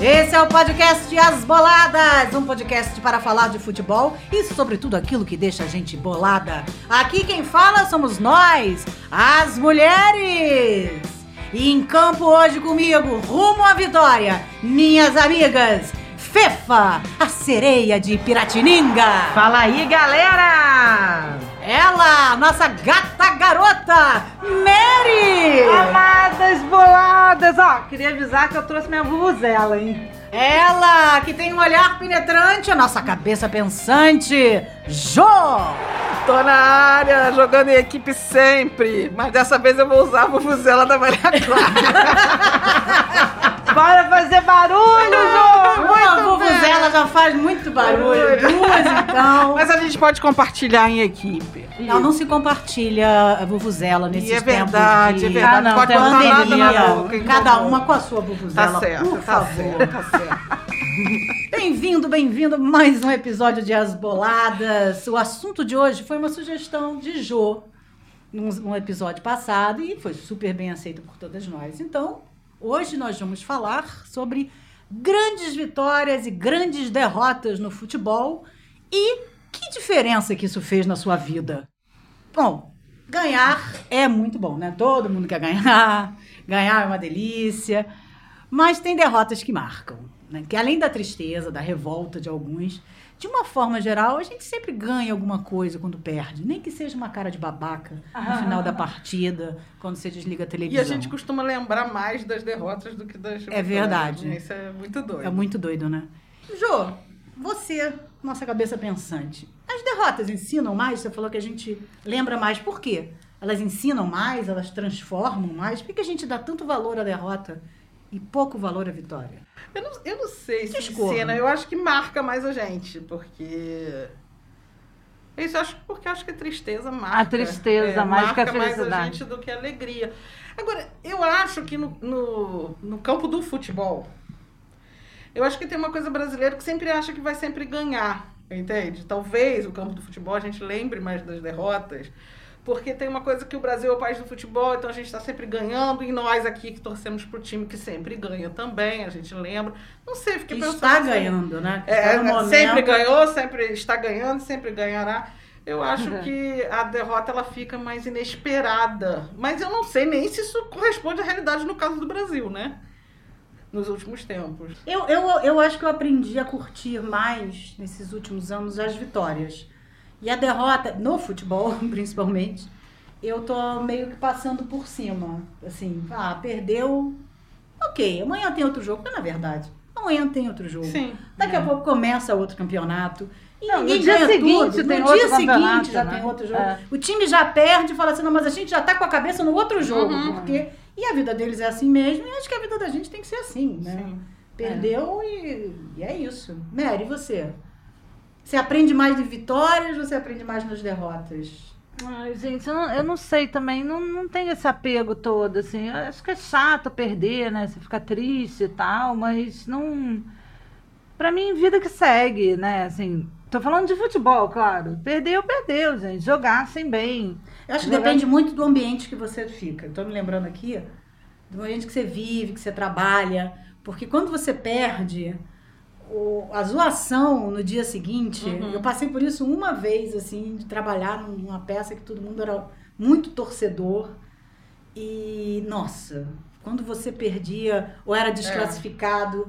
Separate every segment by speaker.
Speaker 1: Esse é o podcast As Boladas, um podcast para falar de futebol e sobre tudo aquilo que deixa a gente bolada. Aqui quem fala somos nós, as mulheres. E em campo hoje comigo, rumo à vitória, minhas amigas, Fefa, a sereia de Piratininga.
Speaker 2: Fala aí, galera!
Speaker 1: Ela, nossa gata garota, Mary!
Speaker 2: Amadas boladas! Ó, queria avisar que eu trouxe minha vuvuzela, hein?
Speaker 1: Ela, que tem um olhar penetrante, a nossa cabeça pensante, Jo!
Speaker 3: Tô na área, jogando em equipe sempre, mas dessa vez eu vou usar a vuvuzela da Maria Clara.
Speaker 2: Bora fazer barulho, Jô!
Speaker 1: Uma vuvuzela já faz muito barulho, duas então.
Speaker 3: Mas a gente pode compartilhar em equipe.
Speaker 1: Não, não se compartilha a vuvuzela nesses
Speaker 3: E é
Speaker 1: tempos
Speaker 3: verdade,
Speaker 1: de
Speaker 3: é verdade.
Speaker 2: Ah, não,
Speaker 3: pode nada na boca.
Speaker 1: Cada
Speaker 3: incomum.
Speaker 1: uma com a sua vuvuzela,
Speaker 3: Tá certo,
Speaker 1: por
Speaker 3: tá
Speaker 1: favor.
Speaker 3: certo, tá certo.
Speaker 1: Bem-vindo, bem-vindo a mais um episódio de As Boladas. O assunto de hoje foi uma sugestão de Jô num, num episódio passado e foi super bem aceito por todas nós. Então, hoje nós vamos falar sobre grandes vitórias e grandes derrotas no futebol e que diferença que isso fez na sua vida. Bom, ganhar é muito bom, né? Todo mundo quer ganhar, ganhar é uma delícia, mas tem derrotas que marcam, né? Que além da tristeza, da revolta de alguns, de uma forma geral, a gente sempre ganha alguma coisa quando perde, nem que seja uma cara de babaca no final da partida, quando você desliga a
Speaker 3: E
Speaker 1: televisão.
Speaker 3: a gente costuma lembrar mais das derrotas do que das vitórias,
Speaker 1: verdade.
Speaker 3: né? Isso é muito doido.
Speaker 1: É muito doido, né? Jô, você, nossa cabeça pensante, as derrotas ensinam mais? Você falou que a gente lembra mais. Por quê? Elas ensinam mais, elas transformam mais? Por que a gente dá tanto valor à derrota e pouco valor à vitória?
Speaker 3: Eu não, eu não sei se ensina, eu acho que marca mais a gente, porque. Isso eu acho porque eu acho que a tristeza marca.
Speaker 2: A tristeza, mais que a
Speaker 3: marca mais a
Speaker 2: felicidade.
Speaker 3: gente do que a alegria. Agora, eu acho que no, no, no campo do futebol, eu acho que tem uma coisa brasileira que sempre acha que vai sempre ganhar, entende? Talvez o campo do futebol a gente lembre mais das derrotas, porque tem uma coisa que o Brasil é o país do futebol, então a gente está sempre ganhando, e nós aqui que torcemos pro time que sempre ganha também, a gente lembra. Não sei,
Speaker 1: Que
Speaker 3: fiquei pensando.
Speaker 1: está
Speaker 3: assim,
Speaker 1: ganhando, né?
Speaker 3: É,
Speaker 1: no momento-
Speaker 3: sempre ganhou, sempre está ganhando, sempre ganhará. Eu acho
Speaker 2: Uhum.
Speaker 3: que a derrota ela fica mais inesperada. Mas eu não sei nem se isso corresponde à realidade no caso do Brasil, né? Nos últimos tempos.
Speaker 1: Eu, eu, eu acho que eu aprendi a curtir mais nesses últimos anos as vitórias. E a derrota, no futebol principalmente, eu tô meio que passando por cima. Assim, ah, perdeu. Ok, amanhã tem outro jogo. Mas na verdade, amanhã tem outro jogo.
Speaker 3: Sim.
Speaker 1: Daqui a pouco começa outro campeonato. E
Speaker 2: Não, no
Speaker 1: ninguém
Speaker 2: dia
Speaker 1: ganha
Speaker 2: seguinte
Speaker 1: tudo.
Speaker 2: tem
Speaker 1: no
Speaker 2: outro
Speaker 1: dia seguinte já
Speaker 2: né?
Speaker 1: tem outro jogo.
Speaker 2: É.
Speaker 1: O time já perde e fala assim, não, mas a gente já tá com a cabeça no outro jogo.
Speaker 3: Uhum.
Speaker 1: Porque... E a vida deles é assim mesmo. E acho que a vida da gente tem que ser assim, né?
Speaker 3: Sim.
Speaker 1: Perdeu e, e é isso. Mary, e você? Você aprende mais de vitórias ou você aprende mais nas derrotas?
Speaker 2: Ai, gente, eu não, eu não sei também, não, não tem esse apego todo, assim. Eu acho que é chato perder, né? Você fica triste e tal, mas não. Pra mim, vida que segue, né? Assim, tô falando de futebol, claro. Perdeu, perdeu, gente. Jogassem bem.
Speaker 1: Eu acho que
Speaker 2: Jogar-
Speaker 1: depende muito do ambiente que você fica. Estou me lembrando aqui do ambiente que você vive, que você trabalha. Porque quando você perde, o- a zoação no dia seguinte,
Speaker 3: Uhum.
Speaker 1: eu passei por isso uma vez, assim, de trabalhar numa peça que todo mundo era muito torcedor. E, nossa, quando você perdia ou era desclassificado,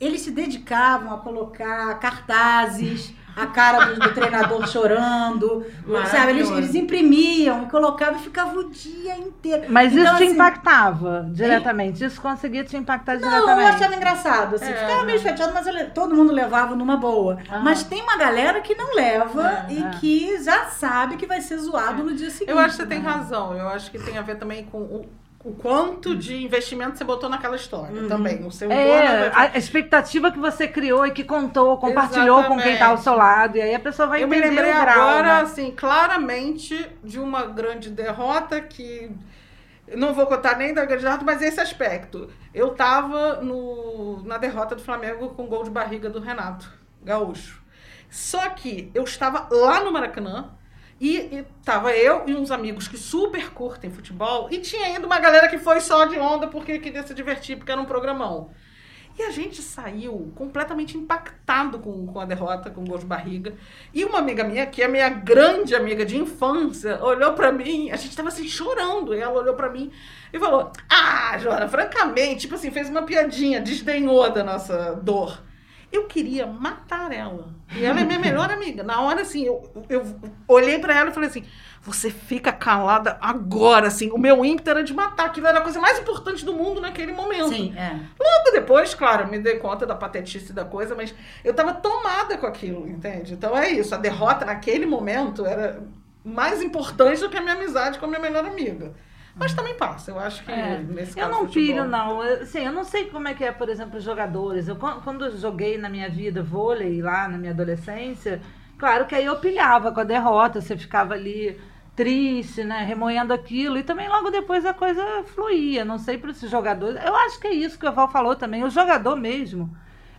Speaker 1: eles se dedicavam a colocar cartazes, a cara do, do treinador chorando, sabe? Eles, eles imprimiam e colocavam e ficava o dia inteiro.
Speaker 2: Mas
Speaker 1: Então,
Speaker 2: isso te
Speaker 1: assim,
Speaker 2: impactava diretamente. Isso conseguia te impactar
Speaker 1: Não, eu
Speaker 2: diretamente.
Speaker 1: achava engraçado, assim,
Speaker 3: É,
Speaker 1: ficava meio chateado, mas eu todo mundo levava numa boa.
Speaker 2: Aham.
Speaker 1: Mas tem uma galera que não leva
Speaker 3: É,
Speaker 1: e
Speaker 2: é.
Speaker 1: que já sabe que vai ser zoado no dia seguinte.
Speaker 3: Eu acho que você tem
Speaker 1: né?
Speaker 3: razão. Eu acho que tem a ver também com o, o quanto de investimento você botou naquela história
Speaker 1: Uhum.
Speaker 3: também. O seu
Speaker 2: É, a expectativa que você criou e que contou, compartilhou com quem tá ao seu lado. E aí a pessoa vai
Speaker 3: Eu me
Speaker 2: entender
Speaker 3: lembrei
Speaker 2: o grau,
Speaker 3: agora,
Speaker 2: né?
Speaker 3: assim, claramente de uma grande derrota que. eu Não vou contar nem da grande derrota, mas esse aspecto. Eu tava no, na derrota do Flamengo com o gol de barriga do Renato Gaúcho. Só que eu estava lá no Maracanã e, e tava eu e uns amigos que super curtem futebol e tinha ainda uma galera que foi só de onda porque queria se divertir, porque era um programão. E a gente saiu completamente impactado com, com a derrota, com o gol de barriga. E uma amiga minha, que é minha grande amiga de infância, olhou pra mim, a gente tava assim chorando. E ela olhou pra mim e falou: Ah, Joana, francamente, tipo assim, fez uma piadinha, desdenhou da nossa dor. Eu queria matar ela. E ela é minha melhor amiga. Na hora, assim, eu, eu olhei pra ela e falei assim: você fica calada agora, assim. O meu ímpeto era de matar. Aquilo era a coisa mais importante do mundo naquele momento.
Speaker 1: Sim, é.
Speaker 3: Logo depois, claro, me dei conta da patetice da coisa, mas eu tava tomada com aquilo, entende? Então é isso. A derrota naquele momento era mais importante do que a minha amizade com a minha melhor amiga. Mas também passa, eu acho que
Speaker 2: É.
Speaker 3: nesse
Speaker 2: Eu
Speaker 3: caso.
Speaker 2: não
Speaker 3: futebol-
Speaker 2: pilho, não. Eu, assim, eu não sei como é que é, por exemplo, os jogadores. Eu, quan- quando eu joguei na minha vida vôlei, lá na minha adolescência, claro que aí eu pilhava com a derrota, você ficava ali triste, né, remoendo aquilo, e também logo depois a coisa fluía. Não sei para esses jogadores. Eu acho que é isso que o Val falou também. O jogador mesmo,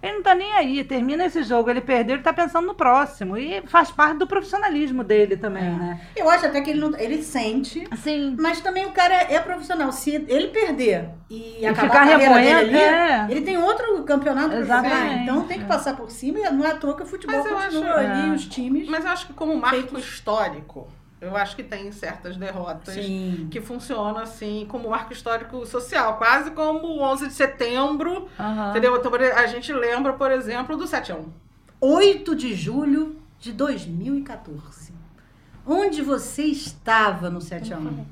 Speaker 2: ele não tá nem aí. Termina esse jogo, ele perdeu, ele tá pensando no próximo. E faz parte do profissionalismo dele também,
Speaker 1: É.
Speaker 2: né?
Speaker 1: Eu acho até que ele, não, ele sente,
Speaker 2: Assim,
Speaker 1: mas também o cara é profissional. Se ele perder e, acabar
Speaker 2: ficar
Speaker 1: a carreira ali,
Speaker 2: é.
Speaker 1: ele tem outro campeonato pra jogar.
Speaker 2: Exatamente,
Speaker 1: Então tem que passar por cima e não é à toa que o futebol
Speaker 3: Mas eu
Speaker 1: continua
Speaker 3: acho-
Speaker 1: ali,
Speaker 2: é.
Speaker 1: os times.
Speaker 3: Mas eu acho que como marco
Speaker 1: Feitos.
Speaker 3: histórico, eu acho que tem certas derrotas
Speaker 1: Sim.
Speaker 3: que funcionam assim como marco histórico social, quase como o 11 de setembro,
Speaker 2: aham.
Speaker 3: entendeu? Então, a gente lembra, por exemplo, do 7 a 1.
Speaker 1: 8 de julho de 2014. Onde você estava no 7x1?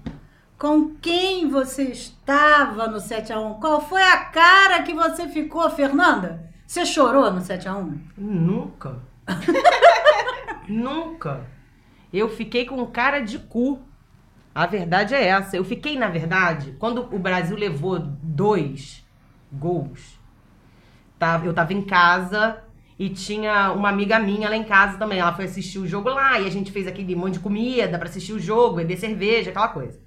Speaker 1: Com quem você estava no 7x1? Qual foi a cara que você ficou, Fernanda? Você chorou no 7x1?
Speaker 4: Nunca. Nunca. Eu fiquei com cara de cu. A verdade é essa. Eu fiquei, na verdade, quando o Brasil levou dois gols, tava, eu tava em casa e tinha uma amiga minha lá em casa também. Ela foi assistir o jogo lá e a gente fez aquele monte de comida pra assistir o jogo, beber cerveja, aquela coisa.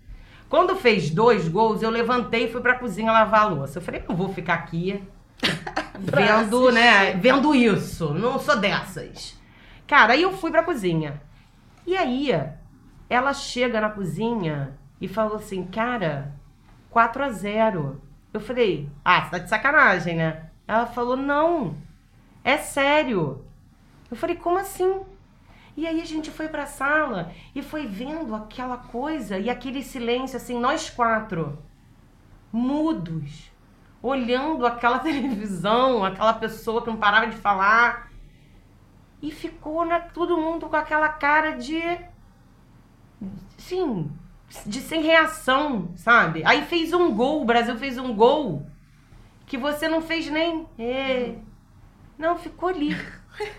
Speaker 4: Quando fez dois gols, eu levantei e fui pra cozinha lavar a louça. Eu falei, não vou ficar aqui vendo, né, vendo isso. Não sou dessas. Cara, aí eu fui pra cozinha. E aí, ela chega na cozinha e falou assim, cara, 4 a 0 Eu falei, ah, você tá de sacanagem, né? Ela falou, não, é sério. Eu falei, como assim? E aí a gente foi pra sala e foi vendo aquela coisa e aquele silêncio, assim, nós quatro, mudos, olhando aquela televisão, aquela pessoa que não parava de falar. E ficou né, todo mundo com aquela cara de. Sim, de sem reação, sabe? Aí fez um gol, o Brasil fez um gol que você não fez nem. É, não, ficou ali,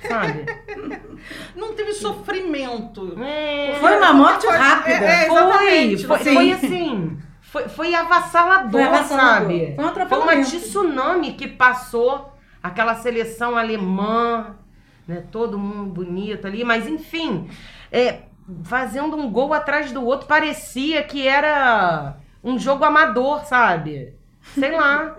Speaker 4: sabe?
Speaker 3: Não teve sofrimento.
Speaker 4: É,
Speaker 1: Foi uma morte
Speaker 3: Foi-
Speaker 1: rápida.
Speaker 3: é, é,
Speaker 4: foi, foi,
Speaker 1: Sim.
Speaker 4: foi assim. Foi, foi avassalador,
Speaker 1: Foi avassalador.
Speaker 4: sabe?
Speaker 1: Foi um
Speaker 4: Foi uma tsunami que passou aquela seleção alemã, né? Todo mundo bonito ali, mas enfim, é, fazendo um gol atrás do outro, parecia que era um jogo amador, sabe? Sei lá.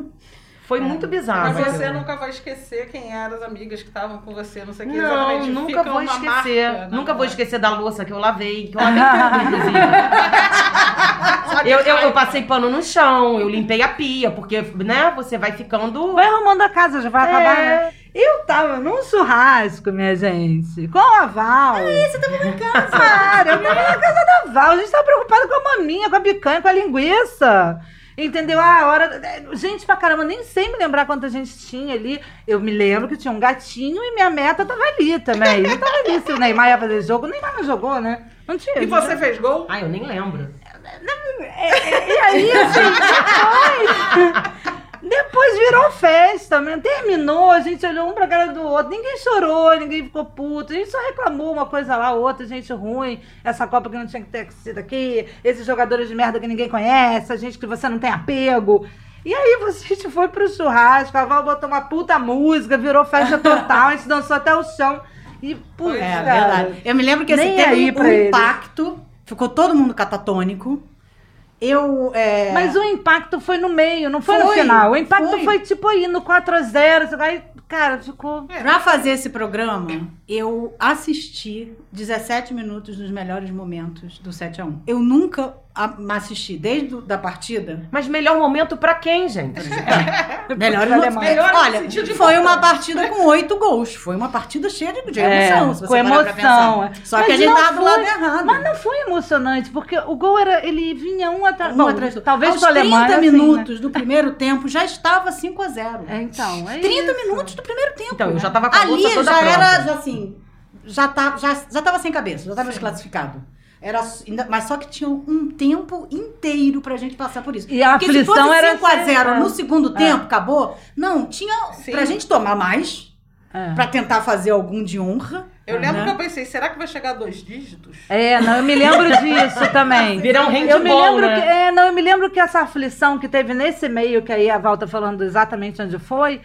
Speaker 4: Foi muito bizarro.
Speaker 3: Mas você nunca vai esquecer quem eram as amigas que estavam com você, não sei o que.
Speaker 4: Não,
Speaker 3: exatamente.
Speaker 4: nunca
Speaker 3: Fica
Speaker 4: vou
Speaker 3: uma
Speaker 4: esquecer.
Speaker 3: marca
Speaker 4: nunca vou esquecer da louça que eu lavei, que eu lavei tudo, inclusive. eu, eu, eu passei pano no chão, eu limpei a pia, porque, né, você vai ficando.
Speaker 2: Vai arrumando a casa, já vai
Speaker 4: É.
Speaker 2: acabar, né? Eu tava num churrasco, minha gente, com a Val. Ah, você tava em casa? Cara, eu tava na casa da Val. A gente tava preocupada com a maminha, com a picanha, com a linguiça. Entendeu? Ah, a hora. Gente pra caramba, nem sei me lembrar quanta gente tinha ali. Eu me lembro que tinha um gatinho e minha meta tava ali também. Não tava ali se o Neymar ia fazer jogo. O Neymar não jogou, né? Não tinha.
Speaker 3: E você fez gol?
Speaker 4: Ai, eu nem lembro.
Speaker 2: E aí, assim, depois. Mesmo. Terminou, a gente olhou um pra cara do outro. Ninguém chorou, ninguém ficou puto. A gente só reclamou uma coisa lá, outra, gente ruim. Essa Copa que não tinha que ter sido aqui. Esses jogadores de merda que ninguém conhece. A gente que você não tem apego. E aí a gente foi pro churrasco, a Val botou uma puta música, virou festa total, a gente dançou até o chão. E, putz,
Speaker 1: É, verdade. Eu me lembro que
Speaker 2: Nem
Speaker 1: teve
Speaker 2: aí
Speaker 1: um, impacto, ficou todo mundo catatônico. Eu. é,
Speaker 2: Mas o impacto foi no meio, não foi, no
Speaker 1: Foi,
Speaker 2: final. O impacto
Speaker 1: foi.
Speaker 2: foi, tipo aí no 4x0. Aí, cara, ficou.
Speaker 1: Pra fazer esse programa, eu assisti 17 minutos dos melhores momentos do 7 a 1 Eu nunca a- assisti, desde da partida.
Speaker 4: Mas melhor momento pra quem, gente?
Speaker 2: Alemanha.
Speaker 3: Melhor no
Speaker 1: Olha,
Speaker 3: sentido de
Speaker 1: foi uma partida com oito gols. Foi uma partida cheia de, de
Speaker 2: É,
Speaker 1: emoção. se você
Speaker 2: com emoção, é.
Speaker 1: Só que
Speaker 2: Mas
Speaker 1: a gente
Speaker 2: não
Speaker 1: tava do
Speaker 2: foi-
Speaker 1: lado errado.
Speaker 2: Mas não foi emocionante, porque o gol era. Ele vinha um atrás.
Speaker 1: Um
Speaker 2: Bom,
Speaker 1: atrás do outro.
Speaker 2: Talvez
Speaker 1: Aos
Speaker 2: com a Alemanha.
Speaker 1: 30
Speaker 2: assim, né?
Speaker 1: minutos do primeiro tempo já estava 5 a 0
Speaker 2: É, então. É
Speaker 1: 30
Speaker 2: isso.
Speaker 1: minutos do primeiro tempo.
Speaker 4: Então, eu já tava com a
Speaker 1: Ali já
Speaker 4: pronta.
Speaker 1: era, assim, já, tá, já, já tava sem cabeça, já tava desclassificado. Era, mas só que tinha um tempo inteiro pra gente passar por isso.
Speaker 2: E a
Speaker 1: Porque se
Speaker 2: aflição
Speaker 1: fosse
Speaker 2: era
Speaker 1: 5 a 0
Speaker 2: sempre-
Speaker 1: no segundo tempo, acabou, não, tinha
Speaker 3: Sim.
Speaker 1: pra gente tomar mais,
Speaker 2: É.
Speaker 1: pra tentar fazer algum de honra.
Speaker 3: Eu lembro
Speaker 1: né?
Speaker 3: que eu pensei, será que vai chegar a dois dígitos?
Speaker 2: É, não, eu me lembro disso também.
Speaker 4: Virar um
Speaker 2: Eu me
Speaker 4: handball,
Speaker 2: lembro
Speaker 4: né?
Speaker 2: que, é, não, eu me lembro que essa aflição que teve nesse meio, que aí a Val tá falando exatamente onde foi,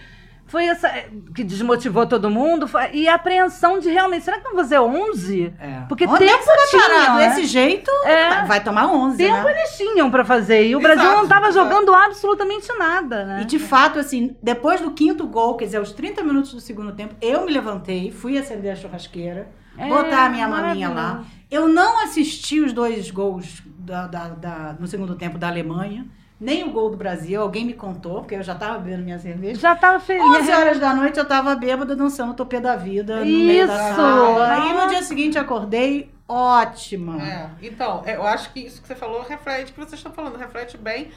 Speaker 2: foi essa é, que desmotivou todo mundo, foi- e a apreensão de realmente, será que vão fazer 11? Porque
Speaker 1: Onde
Speaker 2: tempo
Speaker 1: é que você vai
Speaker 2: tinha,
Speaker 1: parar?
Speaker 2: né?
Speaker 1: Desse jeito,
Speaker 2: É.
Speaker 1: vai tomar 11,
Speaker 2: Tempo
Speaker 1: né?
Speaker 2: eles tinham pra fazer, e o
Speaker 3: Exato,
Speaker 2: Brasil não tava
Speaker 3: exato.
Speaker 2: jogando absolutamente nada, né?
Speaker 1: E de fato, assim, depois do quinto gol, quer dizer, aos 30 minutos do segundo tempo, eu me levantei, fui acender a churrasqueira,
Speaker 2: É,
Speaker 1: botar a minha maminha lá. Eu não assisti os dois gols da- da- da- no segundo tempo da Alemanha, nem o gol do Brasil. Alguém me contou, porque eu já tava bebendo minha cerveja.
Speaker 2: Já tava feliz.
Speaker 1: 11 horas da noite eu tava bêbada dançando Topê da Vida no meio da
Speaker 2: Isso!
Speaker 1: sala. Aí no dia seguinte acordei ótima.
Speaker 3: É, então, eu acho que isso que você falou reflete o que vocês estão falando, reflete bem.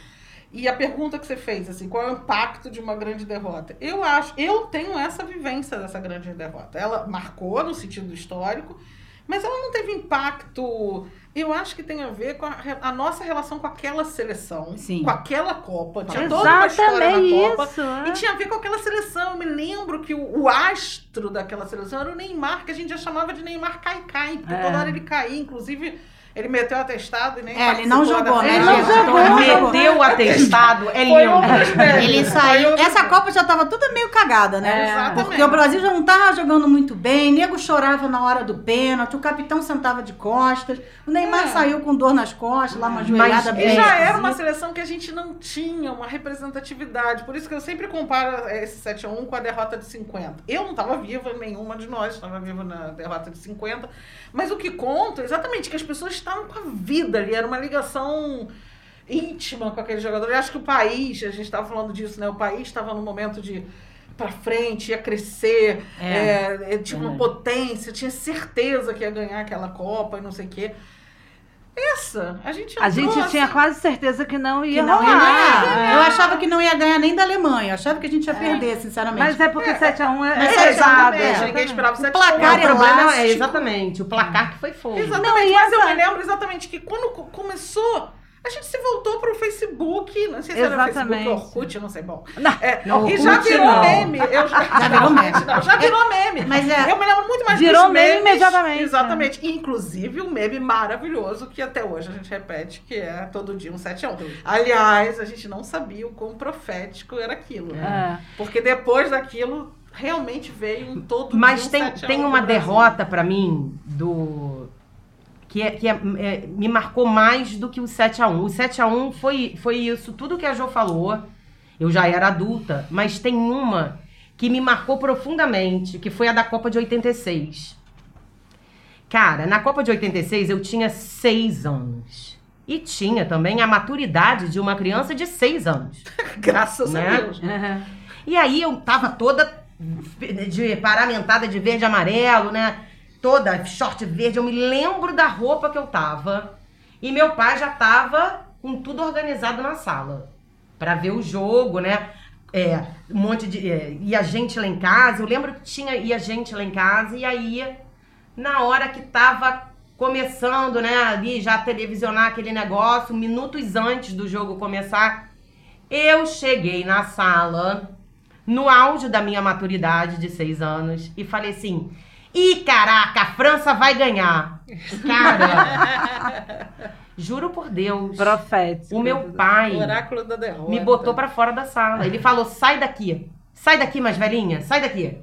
Speaker 3: E a pergunta que você fez, assim, qual é o impacto de uma grande derrota? Eu acho, eu tenho essa vivência dessa grande derrota. Ela marcou no sentido histórico, mas ela não teve impacto. Eu acho que tem a ver com a, a nossa relação com aquela seleção,
Speaker 1: Sim.
Speaker 3: com aquela Copa. Tinha toda uma história na Copa.
Speaker 2: isso. é.
Speaker 3: E tinha a ver com aquela seleção. Eu me lembro que o, o astro daquela seleção era o Neymar, que a gente já chamava de Neymar cai-cai, porque
Speaker 2: É.
Speaker 3: toda hora ele caía. Inclusive, ele meteu o atestado e nem
Speaker 1: É, ele não
Speaker 3: participou
Speaker 1: jogou, né?
Speaker 2: Ele não jogou.
Speaker 4: Meteu o atestado, é lindo.
Speaker 1: Ele saiu. Essa Copa já tava toda meio cagada, né?
Speaker 3: É, exatamente.
Speaker 1: Porque o Brasil já não tava jogando muito bem, nego chorava na hora do pênalti, o capitão sentava de costas, o Neymar
Speaker 3: É.
Speaker 1: saiu com dor nas costas, lá uma joelhada
Speaker 4: Mas-
Speaker 1: bem.
Speaker 3: E já era uma seleção que a gente não tinha uma representatividade. Por isso que eu sempre comparo esse 7x1 com a derrota de 50. Eu não estava viva, nenhuma de nós estava viva na derrota de 50. Mas o que conta é exatamente que as pessoas estavam com a vida ali. Era uma ligação íntima com aquele jogador. Eu acho que o país, a gente estava falando disso, né? O país estava no momento de para frente, ia crescer,
Speaker 1: É.
Speaker 3: é, é, tinha uma
Speaker 1: Verdade.
Speaker 3: potência, tinha certeza que ia ganhar aquela Copa e não sei o quê. Essa, a gente
Speaker 2: A gente
Speaker 3: assim,
Speaker 2: tinha quase certeza que não
Speaker 1: Que
Speaker 2: ia
Speaker 1: não ia
Speaker 2: rolar.
Speaker 1: ganhar.
Speaker 2: É.
Speaker 1: Eu achava que não ia ganhar nem da Alemanha. Eu achava que a gente ia perder, sinceramente.
Speaker 2: Mas é porque 7x1 é,
Speaker 1: Mas
Speaker 2: é
Speaker 1: 7 a 1
Speaker 2: pesado.
Speaker 1: é,
Speaker 2: é.
Speaker 3: Ninguém esperava
Speaker 1: O
Speaker 3: 7
Speaker 1: placar
Speaker 4: o
Speaker 1: é
Speaker 4: problema é exatamente o placar que foi fogo.
Speaker 3: Exatamente,
Speaker 2: Não, e
Speaker 3: mas eu
Speaker 2: essa-
Speaker 3: me lembro exatamente que quando co- começou, a gente se voltou pro Facebook, não sei se era
Speaker 2: Exatamente.
Speaker 3: Facebook ou Orkut, não sei, bom.
Speaker 2: Não,
Speaker 3: É,
Speaker 4: não,
Speaker 3: e já
Speaker 4: Orkut
Speaker 3: virou
Speaker 4: não.
Speaker 3: meme. Eu já,
Speaker 1: Já virou meme.
Speaker 3: Não, já virou meme.
Speaker 1: Mas é.
Speaker 3: Eu me lembro muito mais
Speaker 2: Virou
Speaker 3: dos
Speaker 2: meme
Speaker 3: memes.
Speaker 2: imediatamente,
Speaker 3: Exatamente. Inclusive um meme maravilhoso que até hoje a gente repete, que é todo dia um 7 a 1. Aliás, a gente não sabia o quão profético era aquilo. né?
Speaker 2: É.
Speaker 3: Porque depois daquilo, realmente veio um todo
Speaker 4: Mas tem,
Speaker 3: 7 a 1
Speaker 4: tem uma derrota pra mim do que, é, que é- é- me marcou mais do que o 7 a 1 O 7 a 1 foi, foi isso, tudo que a Jo falou. Eu já era adulta, mas tem uma que me marcou profundamente, que foi a da Copa de 86. Cara, na Copa de 86 eu tinha seis anos. E tinha também a maturidade de uma criança de seis anos.
Speaker 3: Graças
Speaker 4: Né?
Speaker 3: a Deus.
Speaker 2: É.
Speaker 4: E aí eu tava toda de paramentada de verde e amarelo, né? Toda short verde. Eu me lembro da roupa que eu tava. E meu pai já tava com tudo organizado na sala. Pra ver o jogo, né? É, um monte de. É, ia gente lá em casa. Eu lembro que tinha ia gente lá em casa. E aí, na hora que tava começando, né? Ali já televisionar aquele negócio, minutos antes do jogo começar, eu cheguei na sala, no auge da minha maturidade de seis anos, e falei assim: Ih, caraca, a França vai ganhar. Cara, juro por Deus,
Speaker 2: Profético.
Speaker 4: o meu pai
Speaker 3: Oráculo da derrota.
Speaker 4: me botou pra fora da sala. Ele falou: sai daqui. Sai daqui, mais velhinha. Sai daqui.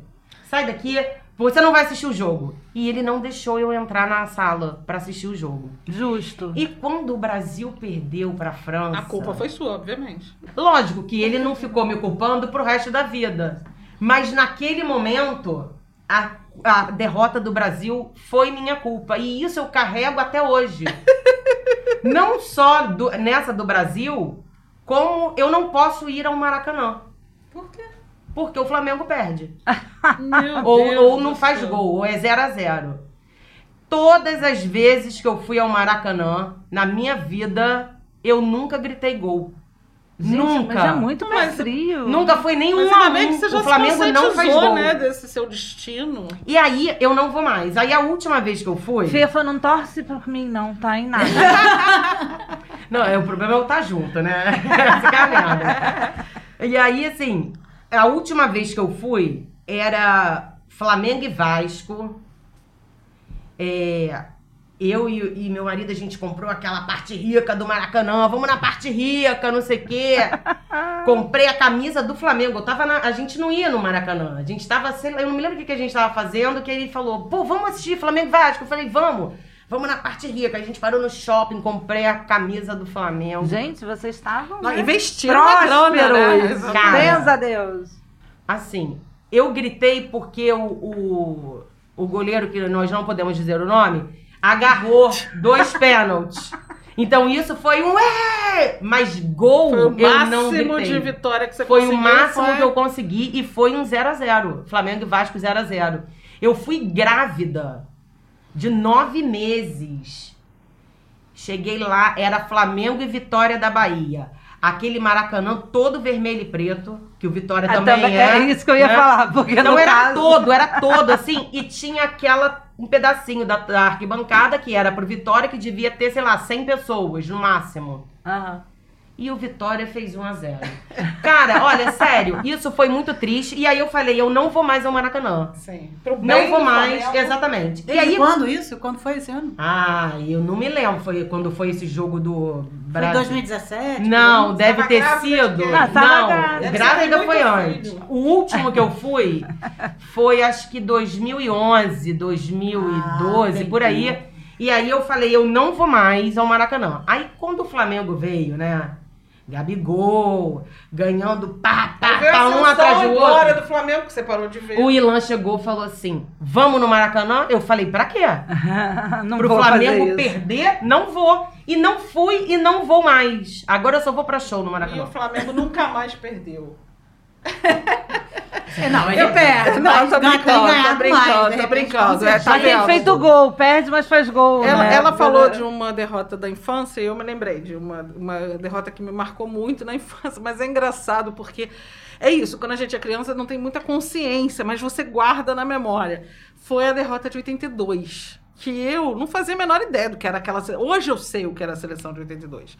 Speaker 4: Sai daqui. Você não vai assistir o jogo. E ele não deixou eu entrar na sala pra assistir o jogo.
Speaker 2: Justo.
Speaker 4: E quando o Brasil perdeu pra França.
Speaker 3: A culpa foi sua, obviamente.
Speaker 4: Lógico que ele não ficou me culpando pro resto da vida. Mas naquele momento, a, a derrota do Brasil foi minha culpa. E isso eu carrego até hoje. não só do- nessa do Brasil, como eu não posso ir ao Maracanã.
Speaker 3: Por quê?
Speaker 4: Porque o Flamengo perde. Ou, ou não faz
Speaker 3: céu.
Speaker 4: gol, ou é 0 a 0 Todas as vezes que eu fui ao Maracanã, na minha vida, eu nunca gritei gol.
Speaker 2: Gente,
Speaker 4: nunca.
Speaker 2: Mas é muito mais
Speaker 3: Mas-
Speaker 2: frio.
Speaker 4: Nunca foi nem
Speaker 3: Mas
Speaker 4: um a
Speaker 3: ainda bem que você já
Speaker 4: O Flamengo
Speaker 3: se
Speaker 4: não faz gol.
Speaker 3: né, desse seu destino.
Speaker 4: E aí eu não vou mais. Aí a última vez que eu fui.
Speaker 2: Fefa não torce por mim, não, tá? Em nada.
Speaker 4: Não, é, o problema é eu estar junto, né? Essa é. E aí, assim, a última vez que eu fui era Flamengo e Vasco. É, eu e, e meu marido, a gente comprou aquela parte rica do Maracanã. Vamos na parte rica, não sei o quê. Comprei a camisa do Flamengo. Eu tava na- a gente não ia no Maracanã. A gente tava, sei lá, eu não me lembro o que, que a gente tava fazendo, que ele falou, pô, vamos assistir Flamengo Vasco. Eu falei, vamos. Vamos na parte rica. A gente parou no shopping, comprei a camisa do Flamengo.
Speaker 2: Gente, vocês estavam. Né?
Speaker 3: investiram né?
Speaker 2: Prósperos.
Speaker 3: Exatamente.
Speaker 4: Cara.
Speaker 2: Graças a Deus.
Speaker 4: Assim, eu gritei porque o, o, o goleiro, que nós não podemos dizer o nome, agarrou dois pênaltis. Então isso foi um é! Mas gol
Speaker 3: Foi o
Speaker 4: eu não
Speaker 3: máximo de vitória que você
Speaker 4: Foi
Speaker 3: conseguiu.
Speaker 4: o máximo
Speaker 3: foi-
Speaker 4: que eu consegui e foi um 0 a 0 Flamengo e Vasco 0 a 0 Eu fui grávida de nove meses. Cheguei lá, era Flamengo e Vitória da Bahia. Aquele Maracanã todo vermelho e preto, que o Vitória
Speaker 2: Ah,
Speaker 4: também,
Speaker 2: também-
Speaker 4: é.
Speaker 2: é isso que eu ia
Speaker 4: né?
Speaker 2: falar, porque
Speaker 4: Então era
Speaker 2: caso...
Speaker 4: todo, era todo, assim, e tinha aquela, um pedacinho da, da arquibancada que era pro Vitória, que devia ter, sei lá, 100 pessoas no máximo.
Speaker 2: Aham.
Speaker 4: E o Vitória fez 1 a 0 Cara, olha, sério, isso foi muito triste. E aí eu falei, eu não vou mais ao Maracanã.
Speaker 3: Sim. Pro
Speaker 4: Não vou mais,
Speaker 3: Flamengo.
Speaker 4: exatamente. E
Speaker 1: Desde
Speaker 4: aí.
Speaker 1: quando isso? Quando foi esse ano?
Speaker 4: Ah, eu não me lembro. Foi quando foi esse jogo do
Speaker 1: Foi
Speaker 4: Brasil.
Speaker 1: 2017?
Speaker 4: Não, deve ter sido.
Speaker 2: tava
Speaker 4: não,
Speaker 2: grávida.
Speaker 4: foi antes.
Speaker 3: filho.
Speaker 4: O último que eu fui foi acho que 2011, 2012,
Speaker 1: Ah,
Speaker 4: por aí. E aí eu falei, eu não vou mais ao Maracanã. Aí quando o Flamengo veio, né? Gabigol, ganhando pá, pá, pá, um atrás do
Speaker 3: e
Speaker 4: outro.
Speaker 3: do Flamengo que você parou de ver.
Speaker 4: O Ilan chegou e falou assim: vamos no Maracanã? Eu falei, pra quê?
Speaker 2: não
Speaker 4: Pro
Speaker 2: vou
Speaker 4: Flamengo perder? Não vou. E não fui e não vou mais. Agora eu só vou pra show no
Speaker 3: E
Speaker 4: Maracanã.
Speaker 3: o Flamengo nunca mais perdeu.
Speaker 1: É, não, ele perde.
Speaker 3: Não, tô brincando, tô brincando,
Speaker 1: mais,
Speaker 3: tô brincando, é, tá
Speaker 2: tem feito gol, perde, mas faz gol.
Speaker 3: Ela,
Speaker 2: né?
Speaker 3: ela falou de uma derrota da infância e eu me lembrei de uma, uma derrota que me marcou muito na infância, mas é engraçado porque é isso, quando a gente é criança não tem muita consciência, mas você guarda na memória. Foi a derrota de 82, que eu não fazia a menor ideia do que era aquela. Hoje eu sei o que era a seleção de 82.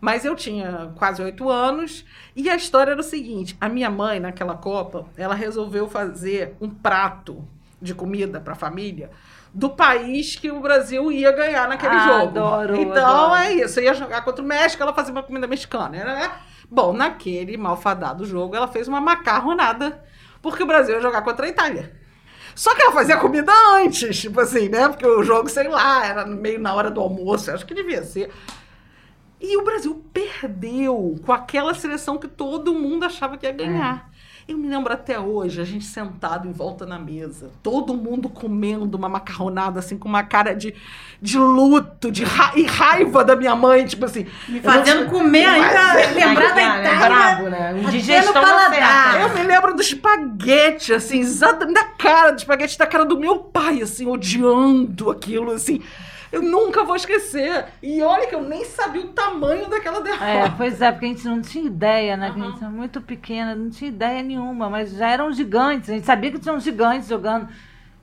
Speaker 3: Mas eu tinha quase oito anos e a história era o seguinte: a minha mãe, naquela Copa, ela resolveu fazer um prato de comida para a família do país que o Brasil ia ganhar naquele
Speaker 2: Ah,
Speaker 3: jogo.
Speaker 2: adoro,
Speaker 3: então
Speaker 2: adoro.
Speaker 3: é isso. Ia jogar contra o México, ela fazia uma comida mexicana. Né? Bom, naquele malfadado jogo, ela fez uma macarronada, porque o Brasil ia jogar contra a Itália. Só que ela fazia comida antes, tipo assim, né? Porque o jogo, sei lá, era meio na hora do almoço, eu acho que devia ser. E o Brasil perdeu com aquela seleção que todo mundo achava que ia ganhar. Eu me lembro até hoje, a gente sentado em volta na mesa, todo mundo comendo uma macarronada, assim, com uma cara de, de luto, de ra e raiva da minha mãe, tipo assim.
Speaker 1: Me
Speaker 3: não
Speaker 1: fazendo
Speaker 3: sei-
Speaker 1: comer ainda, lembrar da
Speaker 4: é
Speaker 1: Itália.
Speaker 4: brabo, né? Indigestão não
Speaker 1: paladar.
Speaker 3: Eu me lembro do espaguete, assim, exatamente da cara, do espaguete da cara do meu pai, assim, odiando aquilo, assim. Eu nunca vou esquecer. E olha que eu nem sabia o tamanho daquela derrota.
Speaker 2: É, pois é, porque a gente não tinha ideia, né? Que a gente era muito pequena, não tinha ideia nenhuma, mas já eram gigantes. A gente sabia que tinham gigantes jogando.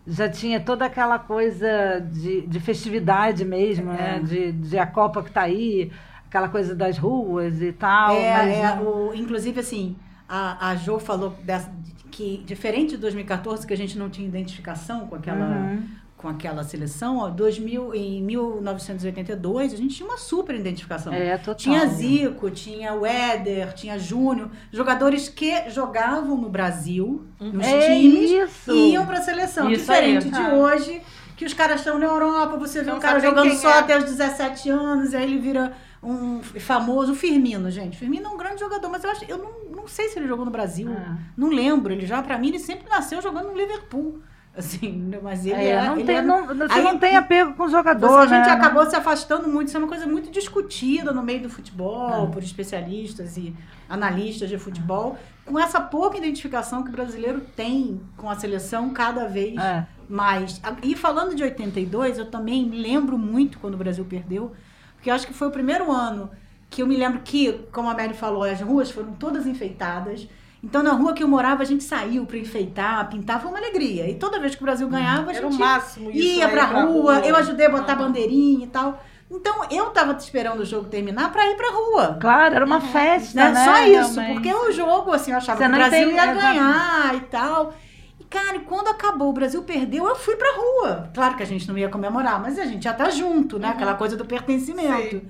Speaker 2: Já tinha toda aquela coisa de, de festividade mesmo, né? De, de a Copa que tá aí, aquela coisa das ruas e tal.
Speaker 1: É,
Speaker 2: mas
Speaker 1: é,
Speaker 2: não-
Speaker 1: o, inclusive, assim, a, a Jo falou dessa, que, diferente de 2014, que a gente não tinha identificação com aquela,
Speaker 2: Uhum.
Speaker 1: Com aquela seleção, ó, 2000, em 1982, a gente tinha uma super identificação.
Speaker 2: É, total.
Speaker 1: Tinha Zico, tinha o Éder, tinha Júnior, jogadores que jogavam no Brasil, nos
Speaker 2: É
Speaker 1: times,
Speaker 2: isso.
Speaker 1: e iam para a seleção.
Speaker 4: Isso
Speaker 1: Diferente
Speaker 4: aí.
Speaker 1: de
Speaker 2: Ah.
Speaker 1: hoje, que os caras estão na Europa, você vê
Speaker 3: Não
Speaker 1: um cara jogando só
Speaker 3: é.
Speaker 1: até os 17 anos, e aí ele vira um famoso Firmino, gente. Firmino é um grande jogador, mas eu acho, eu não, não sei se ele jogou no Brasil.
Speaker 2: Ah.
Speaker 1: Não lembro. Ele já, pra mim, ele sempre nasceu jogando no Liverpool. Assim, mas ele
Speaker 2: É,
Speaker 1: é,
Speaker 2: não
Speaker 1: ele
Speaker 2: tem,
Speaker 1: é-
Speaker 2: não, você
Speaker 1: Aí-
Speaker 2: não tem apego com o jogador,
Speaker 1: Você- a gente
Speaker 2: né?
Speaker 1: acabou se afastando muito, isso é uma coisa muito discutida no meio do futebol,
Speaker 2: É.
Speaker 1: por especialistas e analistas de futebol, com essa pouca identificação que o brasileiro tem com a seleção cada vez
Speaker 2: É.
Speaker 1: mais. E falando de 82, eu também lembro muito quando o Brasil perdeu, porque eu acho que foi o primeiro ano que eu me lembro que, como a Mary falou, as ruas foram todas enfeitadas. Então, na rua que eu morava, a gente saiu para enfeitar, pintar, foi uma alegria. E toda vez que o Brasil ganhava, a
Speaker 3: Era o
Speaker 1: gente
Speaker 3: máximo isso.
Speaker 1: ia pra,
Speaker 3: ir
Speaker 1: rua, eu ajudei a botar
Speaker 3: Aham.
Speaker 1: bandeirinha e tal. Então, eu tava esperando o jogo terminar pra ir pra rua.
Speaker 2: Claro, era uma festa,
Speaker 1: Né?
Speaker 2: né?
Speaker 1: Só isso,
Speaker 2: realmente.
Speaker 1: porque o jogo, assim, eu achava
Speaker 2: Você
Speaker 1: que o
Speaker 2: não
Speaker 1: Brasil ia ganhar e tal. E, cara, e quando acabou, o Brasil perdeu, eu fui pra rua. Claro que a gente não ia comemorar, mas a gente ia estar junto, né? Aquela coisa do pertencimento.
Speaker 3: Sim.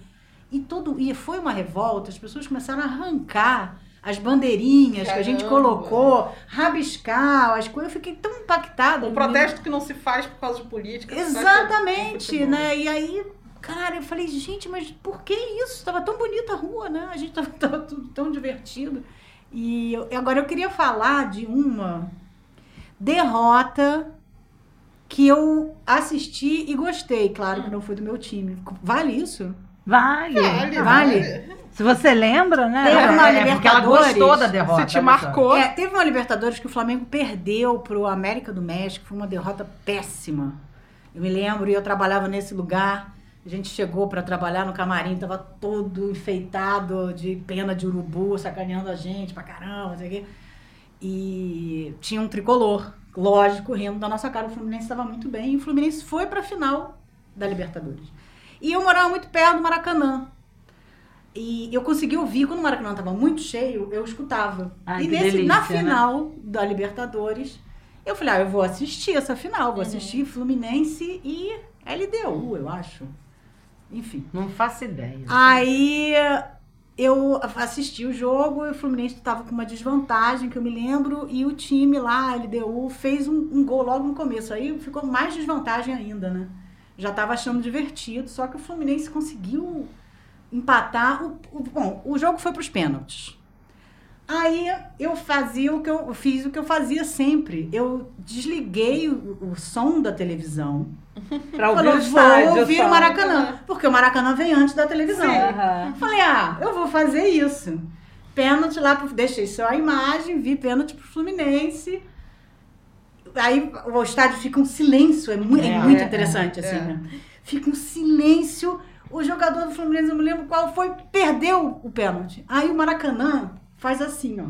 Speaker 1: E todo e foi uma revolta, as pessoas começaram a arrancar as bandeirinhas que a gente
Speaker 3: Caramba.
Speaker 1: colocou, rabiscar as coisas. Eu fiquei tão impactada.
Speaker 3: Um protesto que não se faz por causa de política. por
Speaker 1: Exatamente,
Speaker 3: futebol.
Speaker 1: né? E aí, cara, eu falei, gente, mas por que isso? Tava tão bonita a rua, né? A gente tava, tava tudo tão divertido. E eu- agora eu queria falar de uma derrota que eu assisti e gostei. Claro que não foi do meu time. Vale isso?
Speaker 2: Vale.
Speaker 3: Vale,
Speaker 1: Vale.
Speaker 2: Se você lembra, né?
Speaker 1: Teve uma
Speaker 4: é, porque ela
Speaker 1: Libertadores.
Speaker 4: gostou da derrota.
Speaker 3: Se te marcou.
Speaker 1: É, teve uma Libertadores que o Flamengo perdeu pro América do México, foi uma derrota péssima. Eu me lembro, e eu trabalhava nesse lugar. A gente chegou para trabalhar no camarim, tava todo enfeitado de pena de urubu, sacaneando a gente pra caramba, não sei o quê. E tinha um tricolor, lógico, rindo da nossa cara. O Fluminense estava muito bem e o Fluminense foi pra final da Libertadores. E eu morava muito perto do Maracanã. E eu consegui ouvir, quando o Maracanã estava muito cheio, eu escutava.
Speaker 2: Ai,
Speaker 1: e nesse, na
Speaker 2: delícia, né?
Speaker 1: final da Libertadores, eu falei, ah, eu vou assistir essa final,
Speaker 2: Uhum.
Speaker 1: vou assistir Fluminense e LDU, eu acho. Enfim.
Speaker 4: Não faço ideia.
Speaker 1: Aí eu assisti o jogo e o Fluminense estava com uma desvantagem, que eu me lembro, e o time lá, LDU, fez um, um gol logo no começo. Aí ficou mais desvantagem ainda, né? Já estava achando divertido, só que o Fluminense conseguiu empatar. O, o- bom, o jogo foi para os pênaltis. Aí eu fazia o que eu, eu fiz o que eu fazia sempre. Eu desliguei o, o som da televisão.
Speaker 2: Pra ouvir
Speaker 1: Falou,
Speaker 2: o estádio.
Speaker 1: vou ouvir
Speaker 2: só.
Speaker 1: o Maracanã. Porque o Maracanã vem antes da televisão.
Speaker 2: Aham.
Speaker 1: Falei, ah, eu vou fazer isso. Pênalti lá, pro, deixei só a imagem, vi pênalti pro Fluminense. Aí o estádio fica um silêncio, é, mu- é
Speaker 4: É,
Speaker 1: muito interessante,
Speaker 3: é,
Speaker 1: assim,
Speaker 3: é.
Speaker 1: né? Fica um silêncio. O jogador do Fluminense, eu não me lembro qual foi, perdeu o pênalti. Aí o Maracanã faz assim, ó.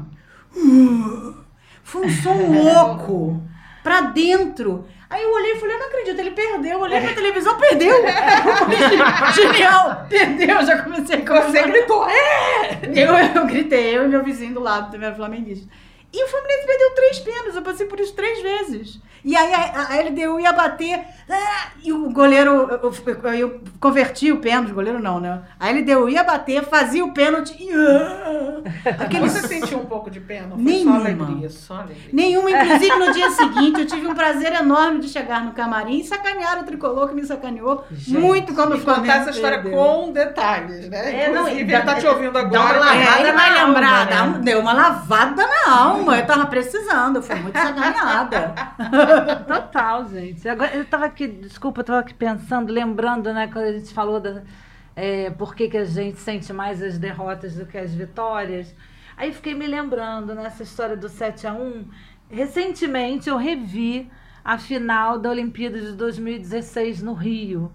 Speaker 1: Foi um som louco pra dentro. Aí eu olhei e falei, eu não acredito, ele perdeu. Eu olhei pra televisão, perdeu. Genial, perdeu. Já comecei a
Speaker 3: Você gritou, é!
Speaker 1: Eu, eu gritei, eu e meu vizinho do lado também era flamenguista. E o Fluminense perdeu três pênaltis, eu passei por isso três vezes. E aí a, a LDU ia bater, ah, e o goleiro, eu, eu- eu converti o pênalti, o goleiro não, né? A LDU ia bater, fazia o pênalti e... ah, aquele
Speaker 3: Você sentiu um pouco de pena? Foi
Speaker 1: Nenhuma.
Speaker 3: Só alegria, só alegria.
Speaker 1: Nenhuma, inclusive no dia seguinte eu tive um prazer enorme de chegar no camarim e sacanear o tricolor que me sacaneou
Speaker 4: Gente,
Speaker 1: muito quando o Flamengo
Speaker 3: contar essa história
Speaker 1: perdeu.
Speaker 3: com detalhes, né?
Speaker 4: É, não,
Speaker 3: Inclusive,
Speaker 4: e
Speaker 3: ele tá
Speaker 4: dá-
Speaker 3: te ouvindo
Speaker 4: dá
Speaker 3: agora.
Speaker 4: uma
Speaker 3: né?
Speaker 4: lavada
Speaker 1: É,
Speaker 4: na
Speaker 1: vai
Speaker 4: alma,
Speaker 1: lembrar,
Speaker 4: né?
Speaker 1: dá deu uma lavada na alma. Eu tava precisando, fui muito sacaneada.
Speaker 2: Total, gente. Agora, eu tava aqui, desculpa, eu tava aqui pensando, lembrando, né, quando a gente falou da, é, por que, que a gente sente mais as derrotas do que as vitórias. Aí fiquei me lembrando nessa história do 7 a 1 Recentemente eu revi a final da Olimpíada de 2016 no Rio.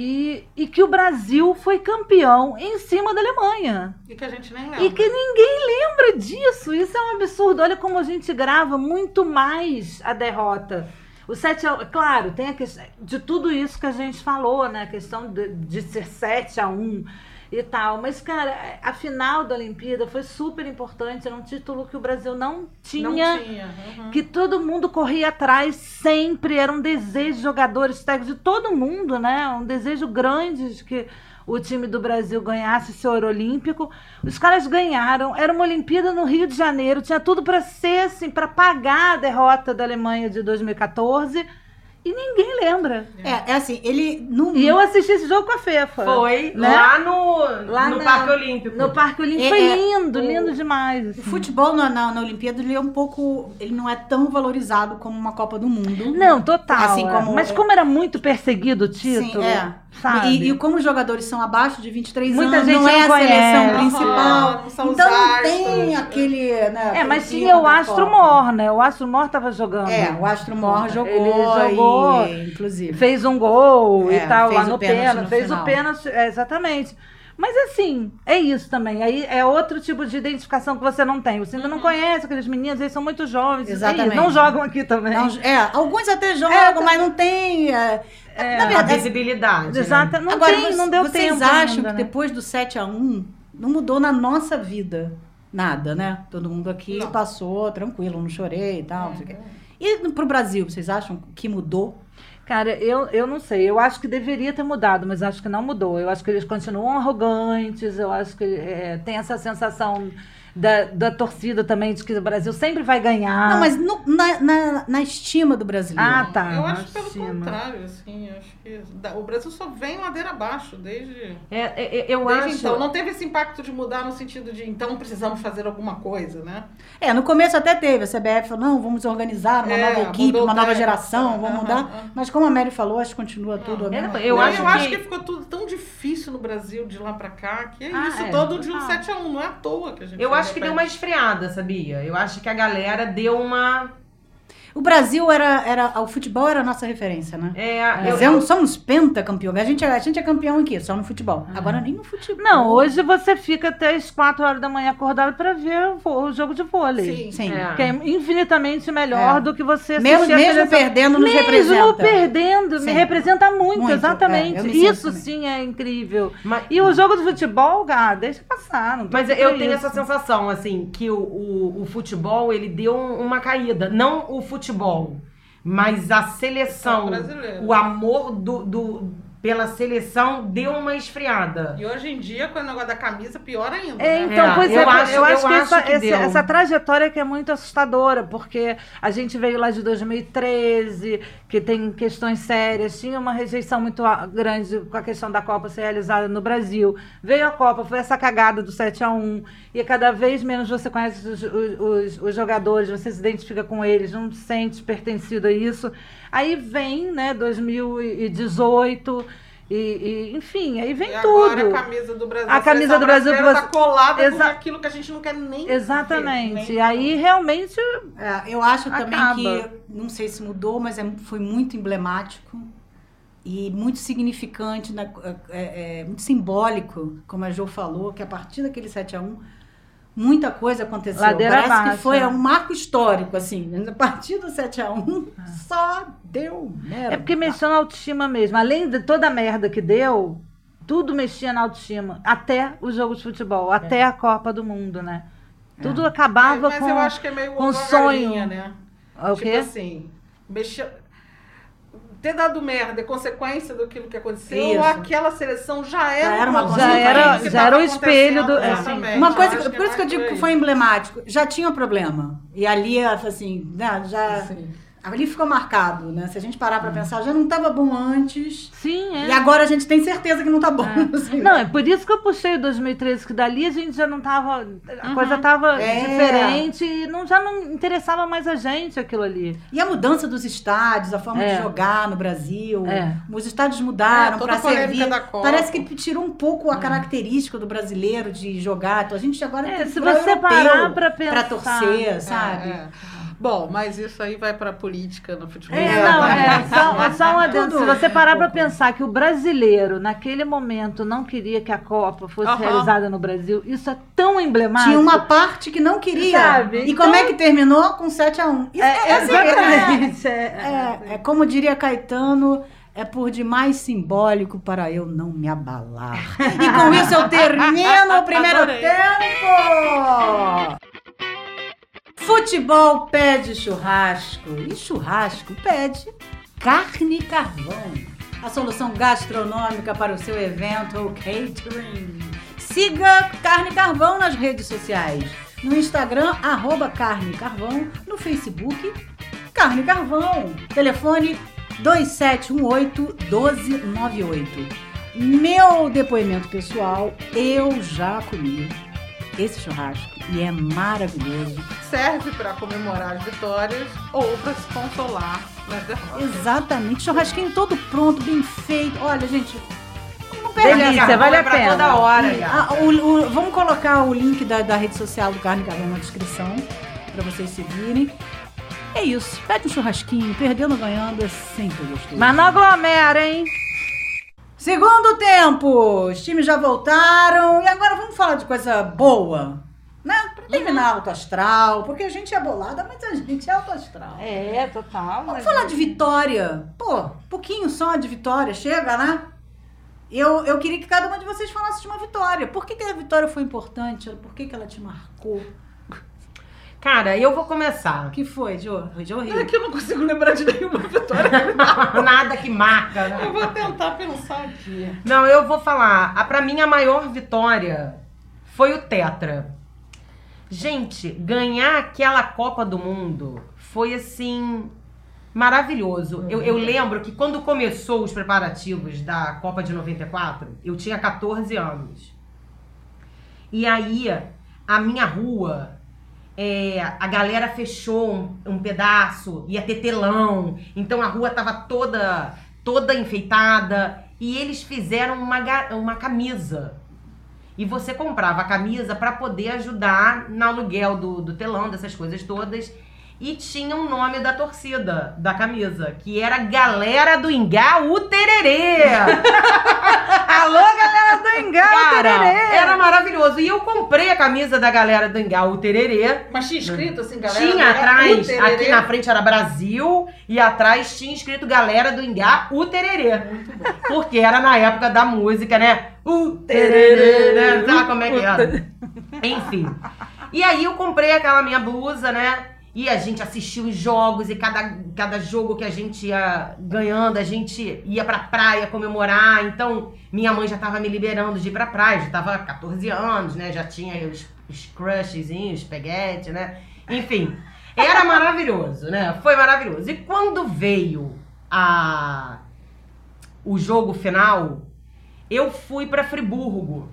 Speaker 2: E, e que o Brasil foi campeão em cima da Alemanha.
Speaker 3: E que a gente nem lembra.
Speaker 2: E que ninguém lembra disso. Isso é um absurdo. Olha como a gente grava muito mais a derrota. O 7 a 1, claro, tem a questão de tudo isso que a gente falou, né? A questão de, de ser 7 a 1 e tal. Mas, cara, a final da Olimpíada foi super importante. Era um título que o Brasil não tinha
Speaker 3: Não tinha. uhum.
Speaker 2: que todo mundo corria atrás sempre, era um desejo de jogadores técnicos de todo mundo, né? Um desejo grande de que o time do Brasil ganhasse seu ouro olímpico. Os caras ganharam, era uma Olimpíada no Rio de Janeiro, tinha tudo para ser assim, para pagar a derrota da Alemanha de 2014 e ninguém lembra.
Speaker 1: É, é assim, ele. No,
Speaker 2: E eu assisti esse jogo com a Fefa.
Speaker 4: Foi
Speaker 2: né?
Speaker 4: lá no.
Speaker 2: Lá
Speaker 4: no
Speaker 2: na-
Speaker 4: Parque Olímpico.
Speaker 2: No Parque Olímpico
Speaker 1: É,
Speaker 2: foi
Speaker 1: é,
Speaker 2: lindo,
Speaker 1: o-
Speaker 2: lindo demais.
Speaker 1: O
Speaker 2: assim.
Speaker 1: futebol na, na, na Olimpíada ele é um pouco. Ele não é tão valorizado como uma Copa do Mundo.
Speaker 2: Não, total.
Speaker 1: Assim
Speaker 2: é.
Speaker 1: como-
Speaker 2: Mas como era muito perseguido o título,
Speaker 1: Sim, é.
Speaker 2: sabe?
Speaker 1: E, e como os jogadores são abaixo de 23
Speaker 2: Muita
Speaker 1: anos,
Speaker 2: gente
Speaker 1: não é
Speaker 2: não
Speaker 1: a
Speaker 2: conhece.
Speaker 1: seleção principal.
Speaker 3: não os
Speaker 1: então não
Speaker 3: astros.
Speaker 1: tem aquele. Né,
Speaker 2: É, mas tinha o Astro. Mor, né? O Astro Mor tava jogando.
Speaker 1: É, o Astro Mor jogou.
Speaker 2: Ele jogou,
Speaker 1: inclusive.
Speaker 2: Fez um gol
Speaker 1: É,
Speaker 2: e tal, lá no
Speaker 1: pênalti
Speaker 2: Fez
Speaker 1: final.
Speaker 2: o pênalti, é, exatamente. Mas assim, é isso também. Aí é outro tipo de identificação que você não tem. Você ainda não conhece aqueles meninos, eles são muito jovens.
Speaker 1: Exatamente.
Speaker 2: Eles não jogam aqui também.
Speaker 1: Não, é, alguns até jogam, mas não tem. É, na
Speaker 4: a
Speaker 1: verdade,
Speaker 4: visibilidade. né?
Speaker 2: Exato, não
Speaker 1: Agora,
Speaker 2: tem,
Speaker 1: vocês-
Speaker 2: não deu
Speaker 1: vocês
Speaker 2: tempo
Speaker 1: acham
Speaker 2: ainda,
Speaker 1: que
Speaker 2: né?
Speaker 1: depois do 7 a 1 não mudou na nossa vida nada, né? Todo mundo aqui
Speaker 3: Não.
Speaker 1: passou tranquilo, não chorei e tal. não sei o E pro Brasil, vocês acham que mudou?
Speaker 2: Cara, eu, eu não sei. Eu acho que deveria ter mudado, mas acho que não mudou. Eu acho que eles continuam arrogantes. Eu acho que é, tem essa sensação da, da torcida também de que o Brasil sempre vai ganhar.
Speaker 1: Não, mas no- na, na, na estima do brasileiro.
Speaker 2: Ah, tá.
Speaker 3: Eu acho pelo contrário, assim, eu acho que o Brasil só vem ladeira abaixo desde,
Speaker 4: É, é, é, eu
Speaker 3: desde
Speaker 4: acho.
Speaker 3: então. Não teve esse impacto de mudar no sentido de então precisamos fazer alguma coisa, né?
Speaker 1: É, no começo até teve. A CBF falou, não, vamos organizar uma
Speaker 3: É,
Speaker 1: nova equipe, uma nova geração, vamos
Speaker 3: aham,
Speaker 1: mudar.
Speaker 3: aham.
Speaker 1: Mas como a Mary falou, acho que continua tudo a
Speaker 3: Não,
Speaker 1: mesma
Speaker 4: eu
Speaker 3: Não,
Speaker 4: acho
Speaker 3: eu
Speaker 4: que-
Speaker 3: acho que ficou tudo tão difícil no Brasil de lá pra cá, que é
Speaker 2: Ah,
Speaker 3: isso
Speaker 2: é,
Speaker 3: todo de um
Speaker 2: total.
Speaker 3: 7x1, não é à toa que a gente
Speaker 4: Eu acho que
Speaker 3: repete.
Speaker 4: deu uma esfriada, sabia? Eu acho que a galera deu uma.
Speaker 1: O Brasil era, era. O futebol era a nossa referência, né?
Speaker 4: É,
Speaker 1: Nós
Speaker 4: eu,
Speaker 1: é um- somos pentacampeão. A gente, é- a gente é campeão aqui, só no futebol. Agora nem no futebol.
Speaker 2: Não, hoje você fica até as 4 horas da manhã acordado pra ver o, jogo de vôlei.
Speaker 3: Sim.
Speaker 1: Sim.
Speaker 4: É.
Speaker 2: Que é infinitamente melhor
Speaker 1: É.
Speaker 2: do que você
Speaker 1: Mesmo, mesmo perdendo, nos
Speaker 2: Mesmo
Speaker 1: representa.
Speaker 2: perdendo,
Speaker 1: Sim.
Speaker 2: me representa muito,
Speaker 1: Muito, é,
Speaker 2: exatamente.
Speaker 1: eu me sinto
Speaker 2: Isso
Speaker 1: também.
Speaker 2: sim é incrível.
Speaker 4: Mas-
Speaker 2: E o jogo de futebol, cara, deixa passar. Não
Speaker 4: Mas eu tenho
Speaker 2: isso.
Speaker 4: essa sensação, assim, que o, o, o futebol, ele deu um- uma caída. Não o futebol, mas a seleção,
Speaker 3: o
Speaker 4: amor do, do- pela seleção deu uma esfriada.
Speaker 3: E hoje em dia, com o negócio da camisa, pior ainda.
Speaker 2: É,
Speaker 3: né?
Speaker 2: então,
Speaker 4: É,
Speaker 2: pois
Speaker 4: eu
Speaker 2: é,
Speaker 4: acho-
Speaker 2: eu acho
Speaker 4: eu
Speaker 2: que,
Speaker 4: acho
Speaker 2: essa,
Speaker 4: que deu.
Speaker 2: essa trajetória que é muito assustadora, porque a gente veio lá de 2013, que tem questões sérias, tinha uma rejeição muito grande com a questão da Copa ser realizada no Brasil. Veio a Copa, foi essa cagada do 7 a 1 e cada vez menos você conhece os, os- os- os jogadores, você se identifica com eles, não se sente pertencido a isso. Aí vem, né, 2018, e, e, enfim, aí vem
Speaker 3: E
Speaker 2: tudo.
Speaker 3: agora a camisa do Brasil.
Speaker 2: A camisa do Brasil
Speaker 3: tá colada
Speaker 2: Exa-
Speaker 3: com aquilo que a gente não quer nem
Speaker 2: Exatamente.
Speaker 3: ver,
Speaker 2: E
Speaker 3: nem-
Speaker 2: aí realmente
Speaker 1: É, eu acho também
Speaker 2: Acaba.
Speaker 1: que, não sei se mudou, mas é- foi muito emblemático e muito significante, na- é, é, muito simbólico, como a Jo falou, que a partir daquele 7 a 1 muita coisa aconteceu.
Speaker 2: Ladeira
Speaker 1: Parece
Speaker 2: abaixo.
Speaker 1: que foi um marco histórico, assim. A partir do 7 a 1
Speaker 2: Ah.
Speaker 1: só deu merda.
Speaker 2: É porque mexeu na autoestima mesmo. Além de toda a merda que deu, tudo mexia na autoestima. Até o jogo de futebol, até a Copa do Mundo, né? Tudo acabava
Speaker 3: mas, mas
Speaker 2: com.
Speaker 3: eu acho que é meio
Speaker 2: com sonho.
Speaker 3: galinha, né?
Speaker 2: O
Speaker 3: tipo
Speaker 2: quê?
Speaker 3: assim, mexer... ter dado merda é consequência daquilo que aconteceu,
Speaker 1: Isso.
Speaker 3: ou aquela seleção já era,
Speaker 1: Já era uma Já
Speaker 2: era-
Speaker 3: que
Speaker 2: já era o espelho do- é, sim.
Speaker 3: exatamente.
Speaker 1: Uma coisa,
Speaker 3: acho
Speaker 1: por isso que eu
Speaker 3: é
Speaker 1: digo que foi emblemático. Já tinha problema. E ali, assim, né, já...
Speaker 3: Sim.
Speaker 1: Ali ficou marcado, né? Se a gente parar pra pensar, já não estava bom antes.
Speaker 2: Sim, é.
Speaker 1: E agora a gente tem certeza que não tá bom. assim.
Speaker 2: Não, é por isso que eu puxei o 2013, que dali a gente já não tava. A coisa tava
Speaker 1: É.
Speaker 2: diferente e não, já não interessava mais a gente aquilo ali.
Speaker 1: E a mudança dos estádios, a forma
Speaker 2: É.
Speaker 1: de jogar no Brasil.
Speaker 2: É.
Speaker 1: Os estádios mudaram
Speaker 3: É, toda
Speaker 1: para servir.
Speaker 3: da Copa.
Speaker 1: Parece que tirou um pouco a característica do brasileiro de jogar. Então a gente agora
Speaker 2: É,
Speaker 1: tem
Speaker 2: se você
Speaker 1: europeu
Speaker 2: parar pra
Speaker 1: pra
Speaker 2: pensar.
Speaker 1: torcer, sabe?
Speaker 3: Bom, mas isso aí vai pra política no futebol.
Speaker 2: É,
Speaker 1: É,
Speaker 2: não, é só, só um adendo. Se você parar pra
Speaker 1: pouco.
Speaker 2: pensar que o brasileiro, naquele momento, não queria que a Copa fosse
Speaker 3: Aham.
Speaker 2: realizada no Brasil, isso é tão emblemático.
Speaker 1: Tinha uma parte que não queria.
Speaker 2: Sabe?
Speaker 1: E
Speaker 2: Então-
Speaker 1: como é que terminou? Com 7 a 1 Isso
Speaker 2: É,
Speaker 1: é, assim,
Speaker 2: exatamente.
Speaker 1: é,
Speaker 2: É,
Speaker 1: é, é como diria Caetano, é por demais simbólico para eu não me abalar. E com isso eu termino o primeiro
Speaker 3: Adorei.
Speaker 1: tempo! Futebol pede churrasco e churrasco pede carne carvão. A solução gastronômica para o seu evento ou catering. Siga Carne Carvão nas redes sociais. No Instagram, arroba Carne Carvão. No Facebook, Carne Carvão. Telefone 2718-1298. Meu depoimento pessoal, eu já comi esse churrasco e é maravilhoso.
Speaker 3: Serve pra comemorar as vitórias ou pra se consolar nas derrotas.
Speaker 1: Exatamente, churrasquinho todo pronto, bem feito. Olha, gente, não perde
Speaker 2: Delícia, vale a
Speaker 4: pra
Speaker 2: pena.
Speaker 4: toda hora,
Speaker 1: E,
Speaker 4: gata.
Speaker 1: ah, o- o- vamos colocar o link da, da rede social do Carne Galão na descrição para vocês seguirem. É isso. Pede um churrasquinho, perdendo ou ganhando é sempre gostoso.
Speaker 2: Mas não aglomera, hein?
Speaker 1: Segundo tempo, os times já voltaram e agora vamos falar de coisa boa, né? Pra terminar alto astral, porque a gente é bolada, mas a gente é alto astral.
Speaker 2: É, total.
Speaker 1: Vamos falar de vitória. Pô, pouquinho só de vitória, chega, né? Eu, eu queria que cada uma de vocês falasse de uma vitória. Por que, que a vitória foi importante? Por que, que ela te marcou?
Speaker 4: Cara, eu vou começar.
Speaker 1: O que foi, Jo? Jo
Speaker 3: É
Speaker 1: Rio?
Speaker 3: que eu não consigo lembrar de nenhuma vitória.
Speaker 4: Nada que marca, né?
Speaker 3: Eu vou tentar pensar aqui.
Speaker 4: Não, eu vou falar. A, pra mim, a maior vitória foi o Tetra. Gente, ganhar aquela Copa do Mundo foi assim. Maravilhoso. Eu, eu lembro que quando começou os preparativos da Copa de 94, eu tinha 14 anos. E aí, a minha rua, é, a galera fechou um, um pedaço, ia ter telão, então a rua tava toda toda enfeitada e eles fizeram uma, uma camisa. E você comprava a camisa para poder ajudar no aluguel do, do telão, dessas coisas todas. E tinha o nome da torcida da camisa, que era Galera do Ingá o Tererê.
Speaker 2: Alô, galera do Engá,
Speaker 4: Cara,
Speaker 2: tererê!
Speaker 4: era maravilhoso. E eu comprei a camisa da Galera do Ingá o Tererê.
Speaker 3: Mas tinha escrito assim, galera?
Speaker 4: Tinha atrás,
Speaker 3: O
Speaker 4: aqui na frente era Brasil, e atrás tinha escrito Galera do Ingá, o Tererê. Porque era na época da música, né? O Tererê, né? Sabe como é que era? Enfim. E aí eu comprei aquela minha blusa, né? E a gente assistiu os jogos e cada, cada jogo que a gente ia ganhando, a gente ia pra praia comemorar. Então, minha mãe já tava me liberando de ir pra praia, já tava 14 anos, né? Já tinha os, os crushzinhos, peguete, né? Enfim, era maravilhoso, né? Foi maravilhoso. E quando veio a o jogo final, eu fui pra Friburgo,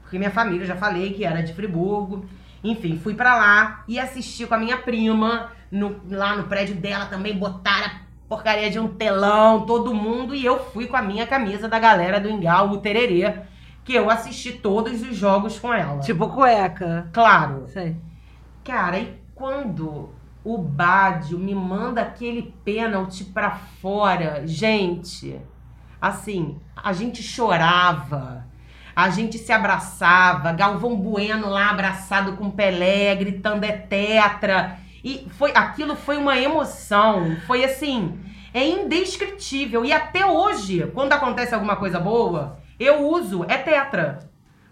Speaker 4: porque minha família, já falei que era de Friburgo. Enfim, fui pra lá e assisti com a minha prima, no- lá no prédio dela também, botaram a porcaria de um telão, todo mundo, e eu fui com a minha camisa da galera do Engal, o Tererê, que eu assisti todos os jogos com ela.
Speaker 2: Tipo cueca.
Speaker 4: claro.
Speaker 2: Sei.
Speaker 4: Cara, e quando o Bádio me manda aquele pênalti pra fora, gente, assim, a gente chorava, a gente se abraçava, Galvão Bueno lá abraçado com Pelé, gritando é tetra. E foi, aquilo foi uma emoção, foi assim, é indescritível. E até hoje, quando acontece alguma coisa boa, eu uso é tetra.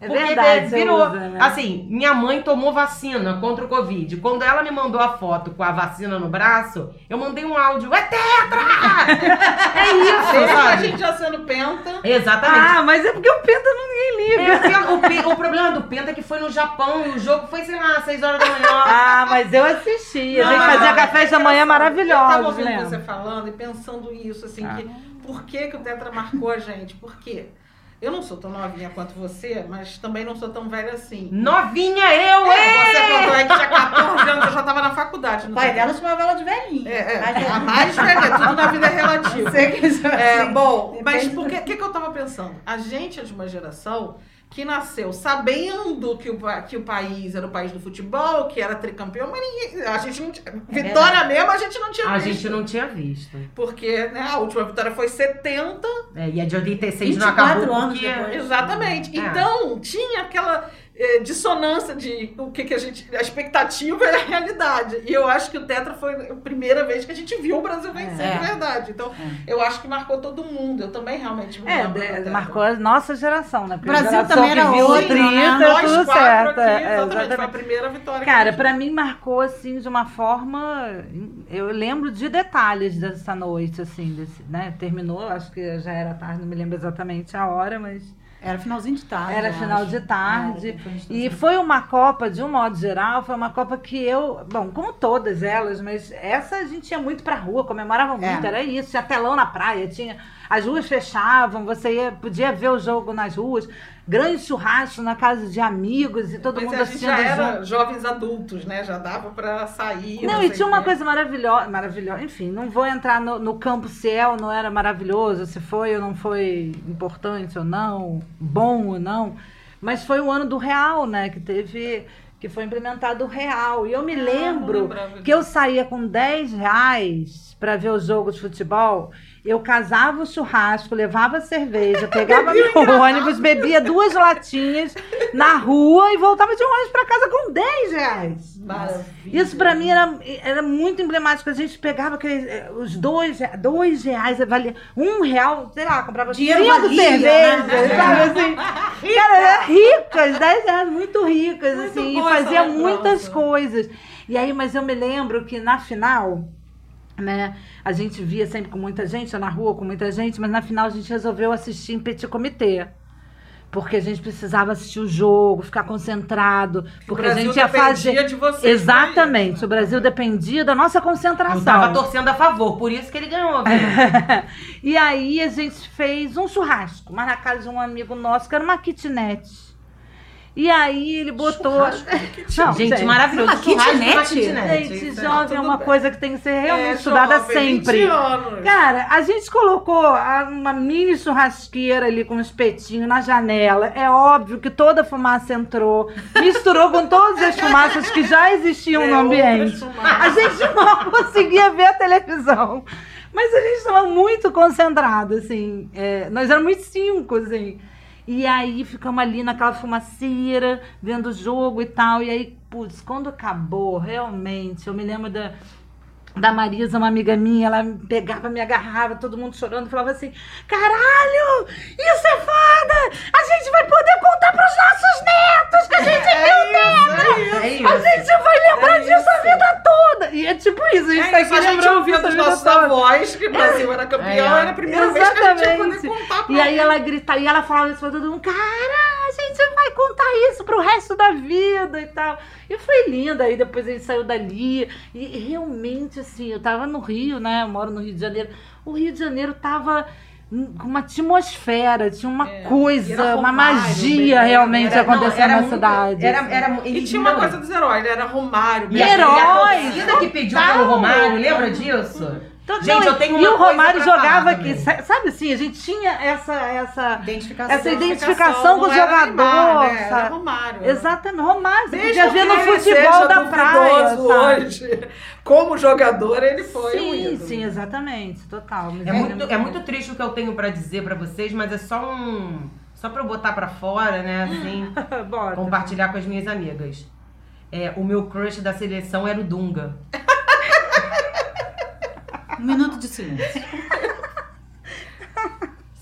Speaker 2: É
Speaker 4: Porque
Speaker 2: verdade,
Speaker 4: virou.
Speaker 2: usa, né?
Speaker 4: Assim, minha mãe tomou vacina contra o Covid. Quando ela me mandou a foto com a vacina no braço, eu mandei um áudio. É tetra! é isso,
Speaker 3: Mesmo a
Speaker 4: sabe?
Speaker 3: gente já sendo penta.
Speaker 4: Exatamente.
Speaker 2: Ah, mas é porque o Penta não ninguém liga.
Speaker 4: É, o Pe- o problema do Penta é que foi no Japão e o jogo foi, sei lá, 6 horas da manhã.
Speaker 2: Ah, mas eu assisti. A gente
Speaker 3: Não,
Speaker 2: fazia café da manhã
Speaker 3: Eu tava ouvindo
Speaker 2: lembra?
Speaker 3: você falando e pensando isso, assim,
Speaker 2: Ah.
Speaker 3: que por que, que o Tetra marcou a gente? Por quê? Eu não sou tão novinha quanto você, mas também não sou tão velha assim.
Speaker 4: Novinha eu,
Speaker 3: É,
Speaker 4: hein?
Speaker 3: você contou aí que tinha 14 anos, eu já tava na faculdade.
Speaker 1: O
Speaker 3: não
Speaker 1: pai
Speaker 3: sei.
Speaker 1: dela chamava ela de velhinha.
Speaker 3: É, é,
Speaker 1: Mas
Speaker 3: a mais velha, tudo na vida é relativo.
Speaker 1: Você que
Speaker 3: É,
Speaker 1: assim,
Speaker 3: bom, mas por que, que, que eu tava pensando? A gente é de uma geração que nasceu sabendo que o, que o país era o país do futebol, que era tricampeão, mas ninguém, a gente não tinha. Vitória mesmo a gente não tinha
Speaker 4: A
Speaker 3: visto.
Speaker 4: gente não tinha visto.
Speaker 3: Porque né, a última vitória foi 70.
Speaker 4: É, e a de 86 não
Speaker 1: 24
Speaker 4: acabou
Speaker 1: anos
Speaker 4: porque...
Speaker 1: depois.
Speaker 3: Exatamente.
Speaker 4: É.
Speaker 3: Então, tinha aquela eh, dissonância de o que, que a gente. A expectativa e a realidade. E eu acho que o Tetra foi a primeira vez que a gente viu o Brasil vencer
Speaker 1: É.
Speaker 3: de verdade. Então, eu acho que marcou todo mundo. Eu também realmente me
Speaker 2: É, marcou a nossa geração, né? Porque
Speaker 1: O Brasil
Speaker 2: a geração
Speaker 1: também
Speaker 2: que
Speaker 1: era
Speaker 2: viu
Speaker 1: outra,
Speaker 2: 30,
Speaker 1: né?
Speaker 3: Nós
Speaker 2: tudo
Speaker 3: quatro
Speaker 2: certo.
Speaker 3: aqui,
Speaker 2: é,
Speaker 3: exatamente, Foi a primeira vitória
Speaker 2: Cara,
Speaker 3: gente
Speaker 2: pra mim marcou assim de uma forma. Eu lembro de detalhes dessa noite, assim, desse, né? Terminou, acho que já era tarde, não me lembro exatamente a hora, mas
Speaker 1: Era finalzinho de tarde.
Speaker 2: era final
Speaker 1: acho.
Speaker 2: de tarde.
Speaker 1: Era, depois de
Speaker 2: E foi uma Copa, de um modo geral, foi uma Copa que eu. Bom, como todas elas, mas essa a gente ia muito pra rua, comemorava muito,
Speaker 1: É.
Speaker 2: era isso. Tinha telão na praia, tinha. As ruas fechavam, você ia, podia ver o jogo nas ruas, grande churrasco na casa de amigos e todo mundo
Speaker 3: a gente
Speaker 2: assistindo
Speaker 3: já era
Speaker 2: junto.
Speaker 3: jovens adultos, né? Já dava pra sair.
Speaker 2: Não,
Speaker 3: sei
Speaker 2: e tinha uma
Speaker 3: quê.
Speaker 2: coisa maravilhosa, maravilhosa. Enfim, não vou entrar no, no campo se é ou não era maravilhoso, se foi ou não foi importante ou não, bom ou não. Mas foi o ano do real, né? Que teve. Que foi implementado o real. E eu me
Speaker 3: Ah, não
Speaker 2: lembro
Speaker 3: lembrava
Speaker 2: que eu saía com 10 reais para ver o jogo de futebol. Eu casava o churrasco, levava cerveja, pegava meu ônibus, bebia duas latinhas na rua e voltava de ônibus para casa com 10 reais.
Speaker 3: Maravilha.
Speaker 2: Isso pra mim era, era muito emblemático. A gente pegava aqueles, eh, os dois, dois reais, valia um real, sei lá, comprava
Speaker 1: Dinheiro
Speaker 2: cinco
Speaker 1: valia,
Speaker 2: cervejas,
Speaker 1: né?
Speaker 2: sabe assim? Cara, era ricas, dez reais muito ricas,
Speaker 3: Muito
Speaker 2: assim, e fazia muitas coisas. E aí, mas eu me lembro que na final, né, a gente via sempre com muita gente, na rua com muita gente, mas na final a gente resolveu assistir em petit comitê. Porque a gente precisava assistir o jogo, ficar concentrado, porque a
Speaker 3: Brasil
Speaker 2: gente ia fazer.
Speaker 3: dependia de vocês pra
Speaker 2: Exatamente.
Speaker 3: isso.
Speaker 2: O Brasil dependia da nossa concentração.
Speaker 4: Eu tava torcendo a favor, por isso que ele ganhou,
Speaker 2: e aí a gente fez um churrasco, mas na casa de um amigo nosso, que era uma kitnet. E aí ele botou. Não,
Speaker 4: gente, maravilhoso.
Speaker 1: Uma kitnet?
Speaker 2: Gente,
Speaker 3: Isso,
Speaker 2: jovem é uma
Speaker 3: bem.
Speaker 2: coisa que tem que ser realmente
Speaker 3: É,
Speaker 2: estudada
Speaker 3: jovem,
Speaker 2: sempre.
Speaker 3: 20 anos.
Speaker 2: Cara, a gente colocou uma mini churrasqueira ali com um espetinho na janela. É óbvio que toda a fumaça entrou, misturou com todas as fumaças que já existiam
Speaker 3: É,
Speaker 2: no ambiente. A gente mal conseguia ver a televisão. Mas a gente estava muito concentrado, assim. É, nós éramos cinco, assim. E aí ficamos ali naquela fumaceira, vendo o jogo e tal. E aí, putz, quando acabou, realmente, eu me lembro da, da Marisa, uma amiga minha, ela me pegava, me agarrava, todo mundo chorando, falava assim: caralho, isso é foda! A gente vai poder contar pros nossos netos que a gente viu dela!
Speaker 3: É
Speaker 4: É
Speaker 3: isso.
Speaker 2: A
Speaker 4: isso.
Speaker 2: gente vai lembrar
Speaker 3: É
Speaker 2: disso a
Speaker 3: isso.
Speaker 2: vida toda! E é tipo isso, a gente tá
Speaker 3: É
Speaker 2: aqui
Speaker 3: isso, a gente ouvia
Speaker 2: a
Speaker 3: dos nossos avós que o Brasil era campeão,
Speaker 4: É.
Speaker 3: era a primeira vez que a gente ia poder
Speaker 2: Exatamente.
Speaker 3: contar pra
Speaker 2: E aí ela grita, e ela falava isso pra todo mundo, cara, a gente vai contar isso pro resto da vida e tal. E foi lindo, aí depois gente saiu dali. E realmente, assim, eu tava no Rio, né? Eu moro no Rio de Janeiro. O Rio de Janeiro tava com uma atmosfera, tinha uma
Speaker 3: É.
Speaker 2: coisa,
Speaker 3: E
Speaker 2: uma
Speaker 3: Romário,
Speaker 2: magia
Speaker 3: Belém,
Speaker 2: realmente
Speaker 3: era-
Speaker 2: acontecendo na
Speaker 4: muito-
Speaker 2: cidade.
Speaker 4: Era,
Speaker 2: assim.
Speaker 4: era,
Speaker 3: E
Speaker 4: ele-
Speaker 3: tinha uma
Speaker 4: não,
Speaker 3: coisa dos heróis, era Romário.
Speaker 4: E e a
Speaker 2: Heróis,
Speaker 4: torcida que pediu pelo Romário, lembra disso?
Speaker 2: Então,
Speaker 4: Gente,
Speaker 2: não,
Speaker 4: eu tenho
Speaker 2: e
Speaker 4: uma
Speaker 2: o
Speaker 4: coisa
Speaker 2: Romário jogava aqui, sabe assim, a gente tinha essa essa
Speaker 1: Identificação.
Speaker 2: Essa identificação com o jogador,
Speaker 3: Neymar, né? Era? Romário.
Speaker 2: Exatamente, Romário, você
Speaker 3: Desde
Speaker 2: podia ver no futebol da praia,
Speaker 3: hoje, como jogador, ele foi um
Speaker 2: Sim,
Speaker 3: ídolo.
Speaker 2: sim, exatamente, total.
Speaker 4: É muito, é muito triste o que eu tenho pra dizer pra vocês, mas é só um. Só pra eu botar pra fora, né? Assim,
Speaker 2: Bora.
Speaker 4: compartilhar com as minhas amigas. É, o meu crush da seleção era o Dunga.
Speaker 1: Um minuto de silêncio.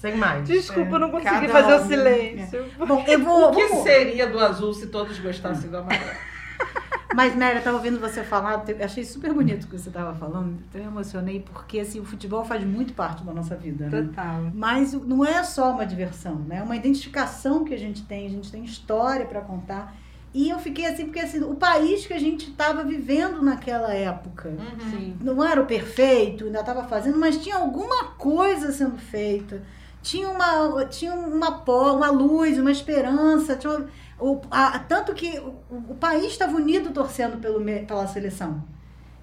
Speaker 4: Sem mais.
Speaker 2: Desculpa, eu não consegui
Speaker 3: Cada
Speaker 2: fazer
Speaker 3: um,
Speaker 2: o silêncio.
Speaker 1: Bom, eu vou.
Speaker 3: O que
Speaker 1: vamos-
Speaker 3: seria do azul se todos gostassem do amarelo?
Speaker 1: Mas, Mary, eu estava ouvindo você falar, eu achei super bonito o que você estava falando, então eu emocionei, porque assim, o futebol faz muito parte da nossa vida. Né?
Speaker 2: Total.
Speaker 1: Mas não é só uma diversão, né? É uma identificação que a gente tem, a gente tem história para contar. E eu fiquei assim, porque assim, o país que a gente estava vivendo naquela época.
Speaker 2: Sim.
Speaker 1: Não era o perfeito, ainda estava fazendo, mas tinha alguma coisa sendo feita. Tinha uma, tinha uma, pó, uma luz, uma esperança. Tinha o, a- tanto que o, o país estava unido torcendo pelo, pela seleção.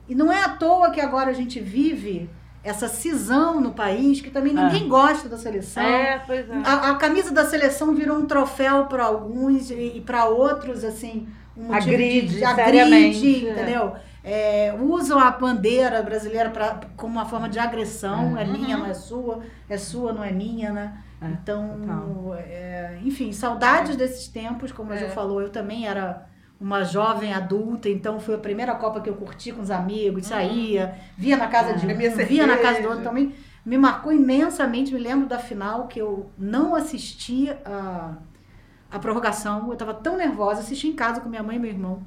Speaker 1: E não é à toa que agora a gente vive essa cisão no país, que também
Speaker 2: É.
Speaker 1: ninguém gosta da seleção.
Speaker 2: É, pois é.
Speaker 1: A, a camisa da seleção virou um troféu para alguns e, e para outros, assim, um
Speaker 2: Agride,
Speaker 1: de, agride,
Speaker 2: é.
Speaker 1: entendeu? É, usam a bandeira brasileira pra, como uma forma de agressão. É, minha, não é sua. É sua, não é minha, né?
Speaker 2: É,
Speaker 1: então, é, enfim, saudades desses tempos. Como a
Speaker 3: É.
Speaker 1: Ju falou, eu também era uma jovem adulta, então foi a primeira Copa que eu curti com os amigos, saía, via na casa de um, via na casa do outro também. Me marcou imensamente, me lembro da final que eu não assisti a, a prorrogação, eu estava tão nervosa, assisti em casa com minha mãe e meu irmão.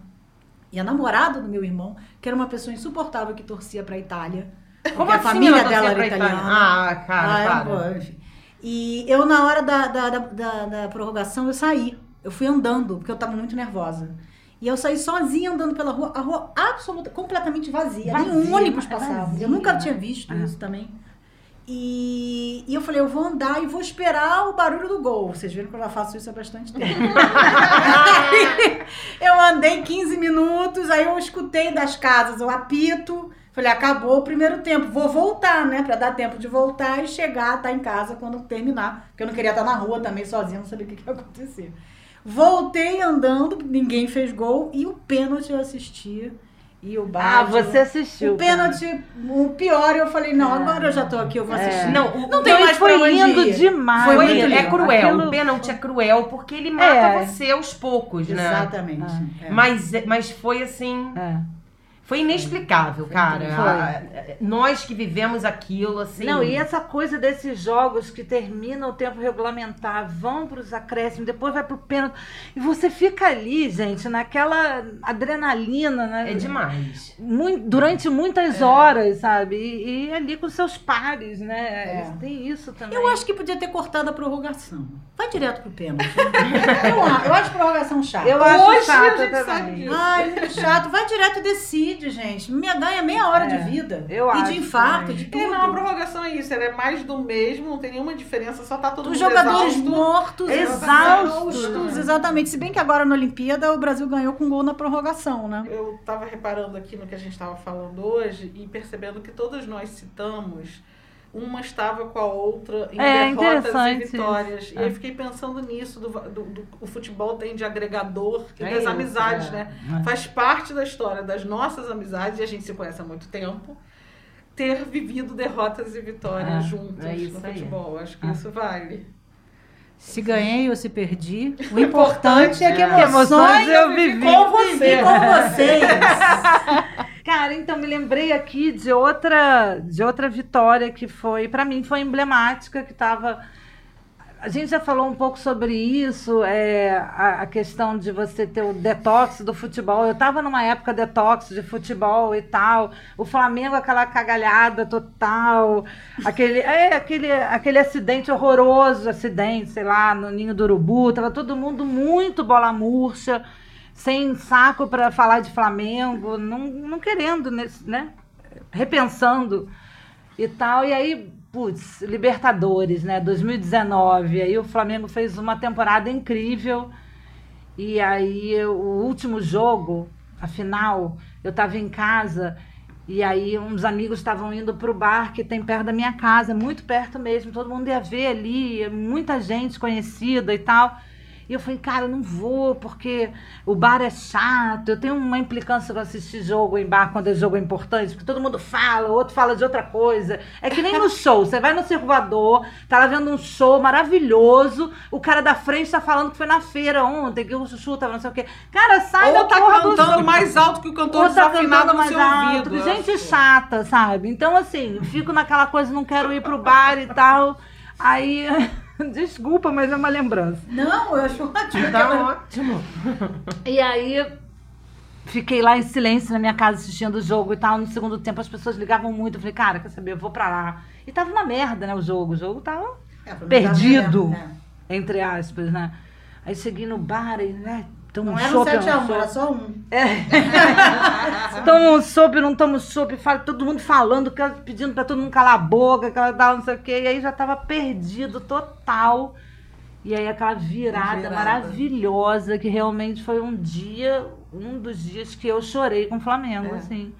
Speaker 1: E a namorada do meu irmão, que era uma pessoa insuportável que torcia para a Itália.
Speaker 4: Como assim
Speaker 1: a família
Speaker 4: ela
Speaker 1: dela era italiana.
Speaker 4: Itália? Ah, cara,
Speaker 1: Ah, enfim. E eu, na hora da, da, da, da- da prorrogação, eu saí. Eu fui andando, porque eu tava muito nervosa. E eu saí sozinha andando pela rua, a rua absoluta, completamente vazia.
Speaker 2: Vazia,
Speaker 1: Nem ônibus
Speaker 2: é
Speaker 1: passava.
Speaker 2: vazia,
Speaker 1: Eu nunca
Speaker 2: né?
Speaker 1: tinha visto
Speaker 2: É.
Speaker 1: isso também. E, e eu falei, eu vou andar e vou esperar o barulho do gol. Vocês viram que eu já faço isso há bastante tempo. Aí, eu andei 15 minutos, aí eu escutei das casas o apito. Falei, acabou o primeiro tempo, vou voltar, né? Pra dar tempo de voltar e chegar, estar em casa quando terminar. Porque eu não queria estar na rua também sozinha, não sabia o que, que ia acontecer. Voltei andando, ninguém fez gol e o pênalti eu assistia. E o
Speaker 2: Ah,
Speaker 1: Baggio-
Speaker 2: você assistiu.
Speaker 1: o pênalti, o pior, eu falei, não, agora eu já tô aqui, eu vou assistir.
Speaker 4: Não, o-
Speaker 1: não tem mais
Speaker 2: foi
Speaker 1: pra
Speaker 2: lindo
Speaker 1: ir.
Speaker 2: demais.
Speaker 1: Foi muito
Speaker 4: é
Speaker 1: lindo.
Speaker 4: cruel.
Speaker 2: Aquilo-
Speaker 4: O pênalti é cruel porque ele mata
Speaker 2: É.
Speaker 4: você aos poucos, né?
Speaker 1: Exatamente. é.
Speaker 4: Mas, mas foi assim.
Speaker 2: É.
Speaker 4: Foi inexplicável, cara.
Speaker 2: Foi.
Speaker 4: A- a- nós que vivemos aquilo, assim.
Speaker 2: Não, e essa coisa desses jogos que terminam o tempo regulamentar, vão para os acréscimos, depois vai para o pênalti. E você fica ali, gente, naquela adrenalina, né?
Speaker 4: É demais.
Speaker 2: Mui- durante muitas horas, sabe? E, e ali com seus pares, né?
Speaker 1: É.
Speaker 2: Tem isso também.
Speaker 1: Eu acho que podia ter cortado a prorrogação. Vai direto pro pênalti. eu, eu acho prorrogação chata.
Speaker 2: Eu acho
Speaker 3: Hoje a
Speaker 2: chato
Speaker 3: gente
Speaker 2: também.
Speaker 3: sabe disso.
Speaker 1: Ai, muito chato. Vai direto e decide, gente. Me ganha meia hora
Speaker 2: É,
Speaker 1: de vida.
Speaker 2: eu
Speaker 1: e
Speaker 2: acho
Speaker 1: de infarto, de tudo.
Speaker 3: É, não, a prorrogação é isso, ela é mais do mesmo, não tem nenhuma diferença, só tá todo
Speaker 1: Os
Speaker 3: mundo
Speaker 1: jogadores
Speaker 3: exausto.
Speaker 1: mortos,
Speaker 2: Exaustos,
Speaker 1: exaustos, exatamente. Se bem que agora na Olimpíada o Brasil ganhou com gol na prorrogação, né?
Speaker 3: Eu tava reparando aqui no que a gente estava falando hoje e percebendo que todas nós citamos, uma estava com a outra em
Speaker 2: É,
Speaker 3: derrotas e vitórias.
Speaker 2: isso.
Speaker 3: E aí fiquei pensando nisso, do, do- do- o futebol tem de agregador e
Speaker 4: É
Speaker 3: das
Speaker 4: isso,
Speaker 3: amizades,
Speaker 4: é.
Speaker 3: né?
Speaker 2: É.
Speaker 3: Faz parte da história das nossas amizades, e a gente se conhece há muito tempo, ter vivido derrotas e vitórias
Speaker 2: É,
Speaker 3: juntos
Speaker 4: é
Speaker 3: no
Speaker 4: aí.
Speaker 3: futebol. Acho que
Speaker 2: É.
Speaker 3: isso vale.
Speaker 1: Se ganhei ou se perdi, o importante é que
Speaker 4: é.
Speaker 1: emoções
Speaker 2: eu vivi.
Speaker 1: com você. com vocês.
Speaker 2: Cara, então me lembrei aqui de outra, de outra vitória que foi, pra mim, foi emblemática, que tava. A gente já falou um pouco sobre isso, é, a, a questão de você ter o detox do futebol. Eu tava numa época detox de futebol e tal. O Flamengo, aquela cagalhada total. Aquele, é, aquele, aquele acidente horroroso, acidente, sei lá, no Ninho do Urubu. Tava todo mundo muito bola murcha sem saco para falar de Flamengo, não, não querendo, nesse- né? Repensando e tal. E aí, putz, Libertadores, né? 2019. Aí o Flamengo fez uma temporada incrível. E aí o último jogo, a final, eu tava em casa. E aí uns amigos estavam indo pro bar que tem perto da minha casa, muito perto mesmo. Todo mundo ia ver ali, muita gente conhecida e tal. E eu falei, cara, eu não vou, porque o bar é chato. Eu tenho uma implicância com assistir jogo em bar quando é jogo importante, porque todo mundo fala, o outro fala de outra coisa. É que nem no show. Você vai no circulador, tá lá vendo um show maravilhoso, o cara da frente tá falando que foi na feira ontem, que o chuchu tava não sei o quê. Cara, sai da
Speaker 3: Ou tá
Speaker 2: porra do
Speaker 3: cantando
Speaker 2: jogo.
Speaker 3: mais alto que o cantor
Speaker 2: Ou tá cantando
Speaker 3: no
Speaker 2: mais
Speaker 3: seu
Speaker 2: alto.
Speaker 3: ouvido.
Speaker 2: Gente chata, sabe? Então, assim, fico naquela coisa, não quero ir pro bar e tal. Aí, desculpa, mas é uma lembrança.
Speaker 1: Não, eu acho ótimo.
Speaker 4: Tá ótimo.
Speaker 2: E aí, fiquei lá em silêncio na minha casa assistindo o jogo e tal. No segundo tempo, as pessoas ligavam muito. Eu falei, cara, quer saber? Eu vou pra lá. E tava uma merda, né? O jogo. O jogo tava
Speaker 1: É,
Speaker 2: Perdido.
Speaker 1: vendo, né?
Speaker 2: entre aspas, né? Aí cheguei no bar e, né? Toma
Speaker 1: Não
Speaker 2: um
Speaker 1: era um
Speaker 2: chopp, é
Speaker 1: 7 a 1
Speaker 2: chopp.
Speaker 1: era só um.
Speaker 2: Toma um sopa, não toma um sopa, fala, todo mundo falando, pedindo pra todo mundo calar a boca, que ela não sei o quê. E aí já tava perdido total. E aí aquela virada,
Speaker 3: Virada.
Speaker 2: maravilhosa, que realmente foi um dia, um dos dias que eu chorei com o Flamengo,
Speaker 3: É.
Speaker 2: assim.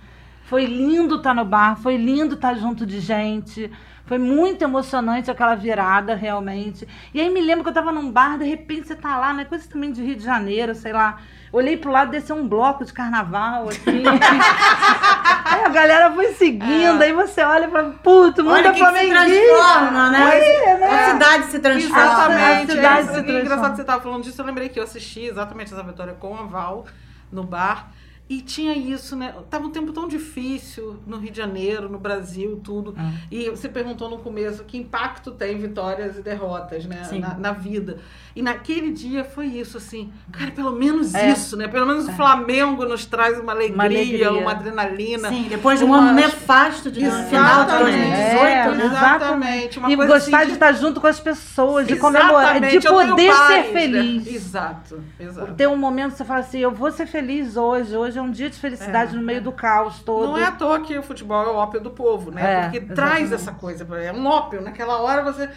Speaker 2: Foi lindo estar no bar, foi lindo estar junto de gente. Foi muito emocionante aquela virada, realmente. E aí me lembro que eu tava num bar, de repente você tá lá, né? Coisa também de Rio de Janeiro, sei lá. Olhei pro lado, desceu um bloco de carnaval, assim. aí a galera foi seguindo, aí você olha e fala, puto, o mundo
Speaker 1: Olha
Speaker 2: é
Speaker 1: que, se transforma, né?
Speaker 2: Aí, né?
Speaker 1: A cidade se transforma.
Speaker 3: Exatamente.
Speaker 2: A cidade
Speaker 3: é,
Speaker 2: se
Speaker 3: é
Speaker 2: transforma.
Speaker 3: engraçado que você estava falando disso. Eu lembrei que eu assisti exatamente essa vitória com a Val no bar. E tinha isso, né? Tava um tempo tão difícil no Rio de Janeiro, no Brasil, tudo.
Speaker 2: Ah.
Speaker 3: E você perguntou no começo que impacto tem vitórias e derrotas, né? Na, na vida. E naquele dia foi isso, assim. Cara, pelo menos
Speaker 2: É.
Speaker 3: isso, né? Pelo menos o Flamengo nos traz uma alegria, uma,
Speaker 2: alegria.
Speaker 3: adrenalina.
Speaker 1: Sim, depois de um
Speaker 3: Uma-
Speaker 1: ano nefasto de no final de
Speaker 3: Exatamente.
Speaker 1: 2018,
Speaker 2: É,
Speaker 1: né?
Speaker 3: Exatamente. Uma
Speaker 2: e gostar
Speaker 3: assim
Speaker 2: de estar junto com as pessoas, de comemorar, de
Speaker 3: Exatamente, eu tenho
Speaker 2: poder
Speaker 3: paz,
Speaker 2: ser
Speaker 3: né?
Speaker 2: feliz.
Speaker 3: Exato, exato.
Speaker 2: Ter um momento que você fala assim, eu vou ser feliz hoje, hoje um dia de felicidade no meio do caos todo.
Speaker 3: Não é à toa que o futebol é o ópio do povo, né?
Speaker 2: É,
Speaker 3: Porque
Speaker 2: exatamente.
Speaker 3: traz essa coisa. É um ópio. Naquela hora você.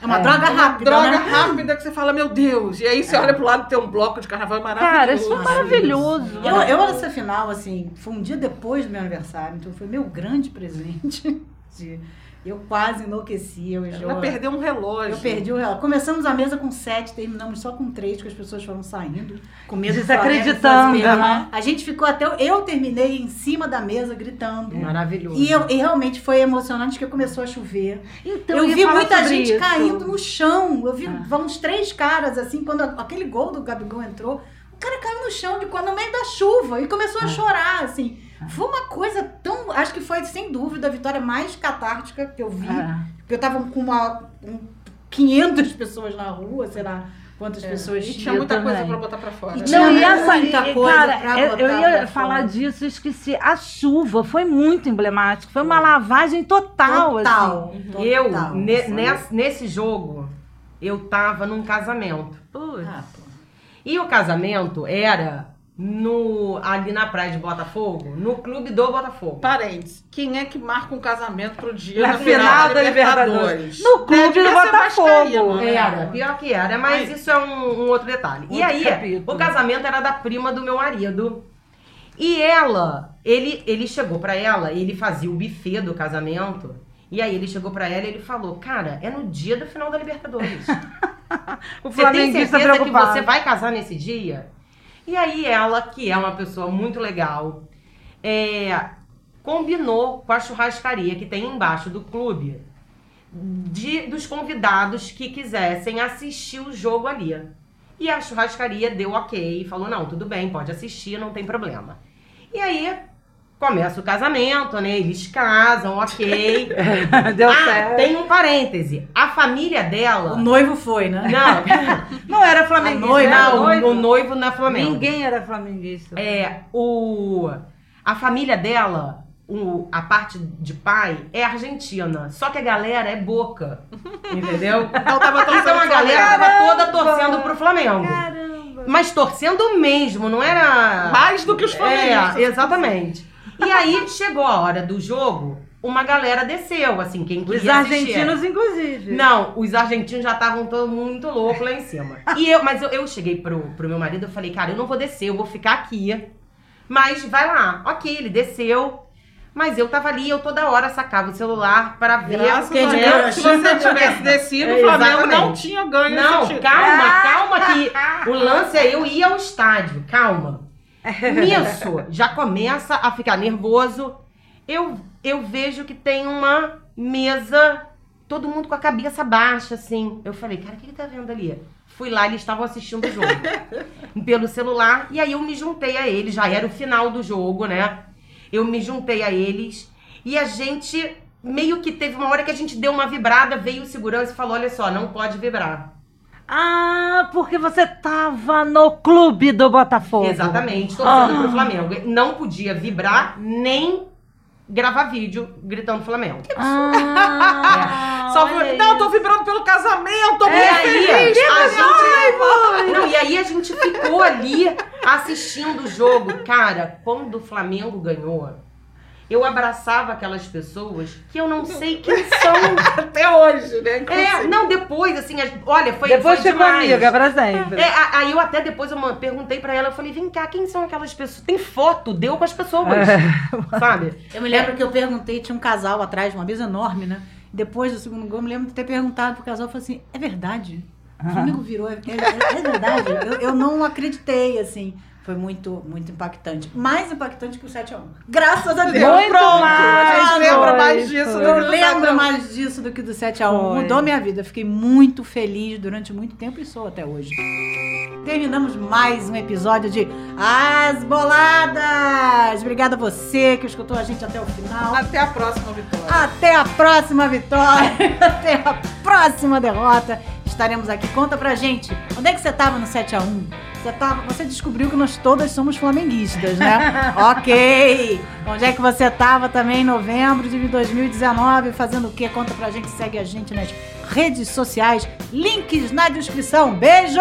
Speaker 1: É uma
Speaker 2: É.
Speaker 1: droga
Speaker 3: É uma
Speaker 1: rápida,
Speaker 3: droga
Speaker 1: né?
Speaker 3: rápida que você fala, meu Deus. E aí você olha pro lado e tem um bloco de carnaval maravilhoso.
Speaker 2: Cara, isso é maravilhoso.
Speaker 1: Eu, eu, nessa final, assim, foi um dia depois do meu aniversário, então foi meu grande presente. de- eu quase enlouqueci, eu e
Speaker 3: Ela perdeu um relógio.
Speaker 1: Eu perdi o relógio. Começamos a mesa com sete, terminamos só com três, porque as pessoas foram saindo. Com medo de
Speaker 2: Desacreditando,
Speaker 1: Flamengo,
Speaker 2: né?
Speaker 1: A gente ficou até. Eu terminei em cima da mesa gritando.
Speaker 4: Maravilhoso.
Speaker 1: E, eu- e realmente foi emocionante que começou a chover.
Speaker 2: Então,
Speaker 1: eu
Speaker 2: ia
Speaker 1: vi muita gente
Speaker 2: isso.
Speaker 1: caindo no chão. Eu vi
Speaker 2: Ah.
Speaker 1: uns três caras, assim, quando a- aquele gol do Gabigol entrou, o cara caiu no chão de, no meio da chuva e começou
Speaker 2: Ah.
Speaker 1: a chorar, assim. Foi uma coisa tão. Acho que foi, sem dúvida, a vitória mais catártica que eu vi.
Speaker 2: É.
Speaker 1: Porque eu tava com uma, um, 500 pessoas na rua, sei lá quantas
Speaker 3: É,
Speaker 1: pessoas
Speaker 3: E
Speaker 1: tinha.
Speaker 3: muita
Speaker 2: Eu
Speaker 3: coisa
Speaker 2: também.
Speaker 3: pra botar pra fora.
Speaker 1: E
Speaker 2: Não, e
Speaker 1: muita
Speaker 2: essa, e,
Speaker 1: coisa
Speaker 2: cara, eu, eu ia falar
Speaker 1: fora.
Speaker 2: disso, eu esqueci. A chuva foi muito emblemática. Foi uma lavagem total, assim.
Speaker 1: Total.
Speaker 4: Eu,
Speaker 1: total.
Speaker 4: ne- nesse, nesse jogo, eu tava num casamento.
Speaker 2: Putz.
Speaker 1: Ah.
Speaker 4: E o casamento era no ali na praia de Botafogo, no clube do Botafogo.
Speaker 3: Parênteses. Quem é que marca um casamento pro dia
Speaker 2: Na
Speaker 3: da
Speaker 2: final da
Speaker 3: Libertadores?
Speaker 2: No clube do Botafogo.
Speaker 3: né?
Speaker 4: Era, pior que era, mas isso é um, um outro detalhe. e
Speaker 2: Outro
Speaker 4: aí,
Speaker 2: capítulo.
Speaker 4: o casamento era da prima do meu marido. E ela, ele, ele chegou pra ela, ele fazia o buffet do casamento. E aí ele chegou pra ela e ele falou: Cara, é no dia do final da Libertadores.
Speaker 2: O
Speaker 4: Você tem certeza que você vai casar nesse dia? E aí ela, que é uma pessoa muito legal, é, combinou com a churrascaria que tem embaixo do clube de, dos convidados que quisessem assistir o jogo ali. E a churrascaria deu ok, falou: não, tudo bem, pode assistir, não tem problema. E aí começa o casamento, né? Eles casam, ok.
Speaker 2: Deu
Speaker 4: ah,
Speaker 2: certo.
Speaker 4: tem um parêntese. A família
Speaker 1: O
Speaker 4: dela.
Speaker 1: noivo foi, né?
Speaker 4: Não,
Speaker 2: Não era flamenguista.
Speaker 1: Noiva,
Speaker 4: não,
Speaker 2: noivo.
Speaker 4: o noivo na Flamengo.
Speaker 2: Ninguém era flamenguista.
Speaker 4: É, o, a família dela, o, a parte de pai, é argentina. Só que a galera é boca. Entendeu?
Speaker 3: Então tava torcendo
Speaker 4: Então a galera
Speaker 3: Flamengo.
Speaker 4: tava toda
Speaker 2: Caramba!
Speaker 4: torcendo pro Flamengo.
Speaker 2: Caramba.
Speaker 4: Mas torcendo mesmo, não era.
Speaker 3: Mais do que os flamenguistas.
Speaker 4: É, exatamente. E aí chegou a hora do jogo, uma galera desceu, assim, quem queria
Speaker 2: Os
Speaker 4: assistir.
Speaker 2: argentinos, inclusive.
Speaker 4: Não, os argentinos já estavam todos muito loucos lá em cima. E eu, mas eu, eu cheguei pro, pro meu marido, eu falei, cara, eu não vou descer, eu vou ficar aqui. Mas vai lá. Ok, ele desceu. Mas eu tava ali, eu toda hora sacava o celular para ver.
Speaker 3: Graças
Speaker 1: Quem
Speaker 3: a se você tivesse descido,
Speaker 4: É,
Speaker 3: o Flamengo não tinha ganho
Speaker 4: Não, calma, calma que o lance é eu ir ao estádio, calma. Nisso, já começa a ficar nervoso. Eu, eu vejo que tem uma mesa, todo mundo com a cabeça baixa, assim. Eu falei, cara, o que, que tá vendo ali? Fui lá, eles estavam assistindo o jogo pelo celular. E aí eu me juntei a eles, já era o final do jogo, né? Eu me juntei a eles e a gente meio que teve uma hora que a gente deu uma vibrada, veio o segurança e falou: olha só, não pode vibrar.
Speaker 2: Ah, porque você tava no clube do Botafogo.
Speaker 4: Exatamente, torcendo
Speaker 2: Ah.
Speaker 4: pro Flamengo. Não podia vibrar nem gravar vídeo gritando Flamengo.
Speaker 2: Ah,
Speaker 3: Só
Speaker 2: olha
Speaker 3: foi, não, eu tô vibrando pelo casamento,
Speaker 4: E
Speaker 3: muito
Speaker 4: aí,
Speaker 3: feliz.
Speaker 4: a gente... Não, e aí a gente ficou ali assistindo o jogo. Cara, quando o Flamengo ganhou, eu abraçava aquelas pessoas que eu não sei quem são.
Speaker 3: Até hoje, né?
Speaker 4: É,
Speaker 3: inclusive.
Speaker 4: não, depois, assim, olha, foi
Speaker 2: Depois
Speaker 4: foi
Speaker 2: ficou
Speaker 4: demais.
Speaker 2: amiga pra sempre.
Speaker 4: É, a- aí eu até depois eu perguntei pra ela, eu falei, vem cá, quem são aquelas pessoas? Tem foto, deu com as pessoas, sabe?
Speaker 1: Eu me lembro que eu perguntei, tinha um casal atrás, uma mesa enorme, né? Depois do segundo gol, eu me lembro de ter perguntado pro casal, eu falei assim, é verdade? O Flamengo virou, é, é- é verdade? Eu, eu não acreditei, assim. Foi muito, muito impactante. Mais impactante que o 7x1. Graças a Deus.
Speaker 2: Muito
Speaker 3: Pronto,
Speaker 2: mais,
Speaker 3: a gente lembra
Speaker 2: foi,
Speaker 3: mais disso.
Speaker 2: foi.
Speaker 3: do
Speaker 1: Eu
Speaker 3: que do
Speaker 1: lembro mais disso do que do 7x1.
Speaker 2: Foi.
Speaker 1: Mudou minha vida. Fiquei muito feliz durante muito tempo e sou até hoje. Terminamos mais um episódio de As Boladas. Obrigada a você que escutou a gente até o final.
Speaker 3: Até a próxima vitória.
Speaker 1: Até a próxima vitória. Até a próxima derrota. Estaremos aqui. Conta pra gente. Onde é que você tava no 7x1? Você, tava, você descobriu que nós todas somos flamenguistas, né? ok. Onde é que você tava também em novembro de 2019? Fazendo o quê? Conta pra gente. Segue a gente nas redes sociais. Links na descrição. Beijo!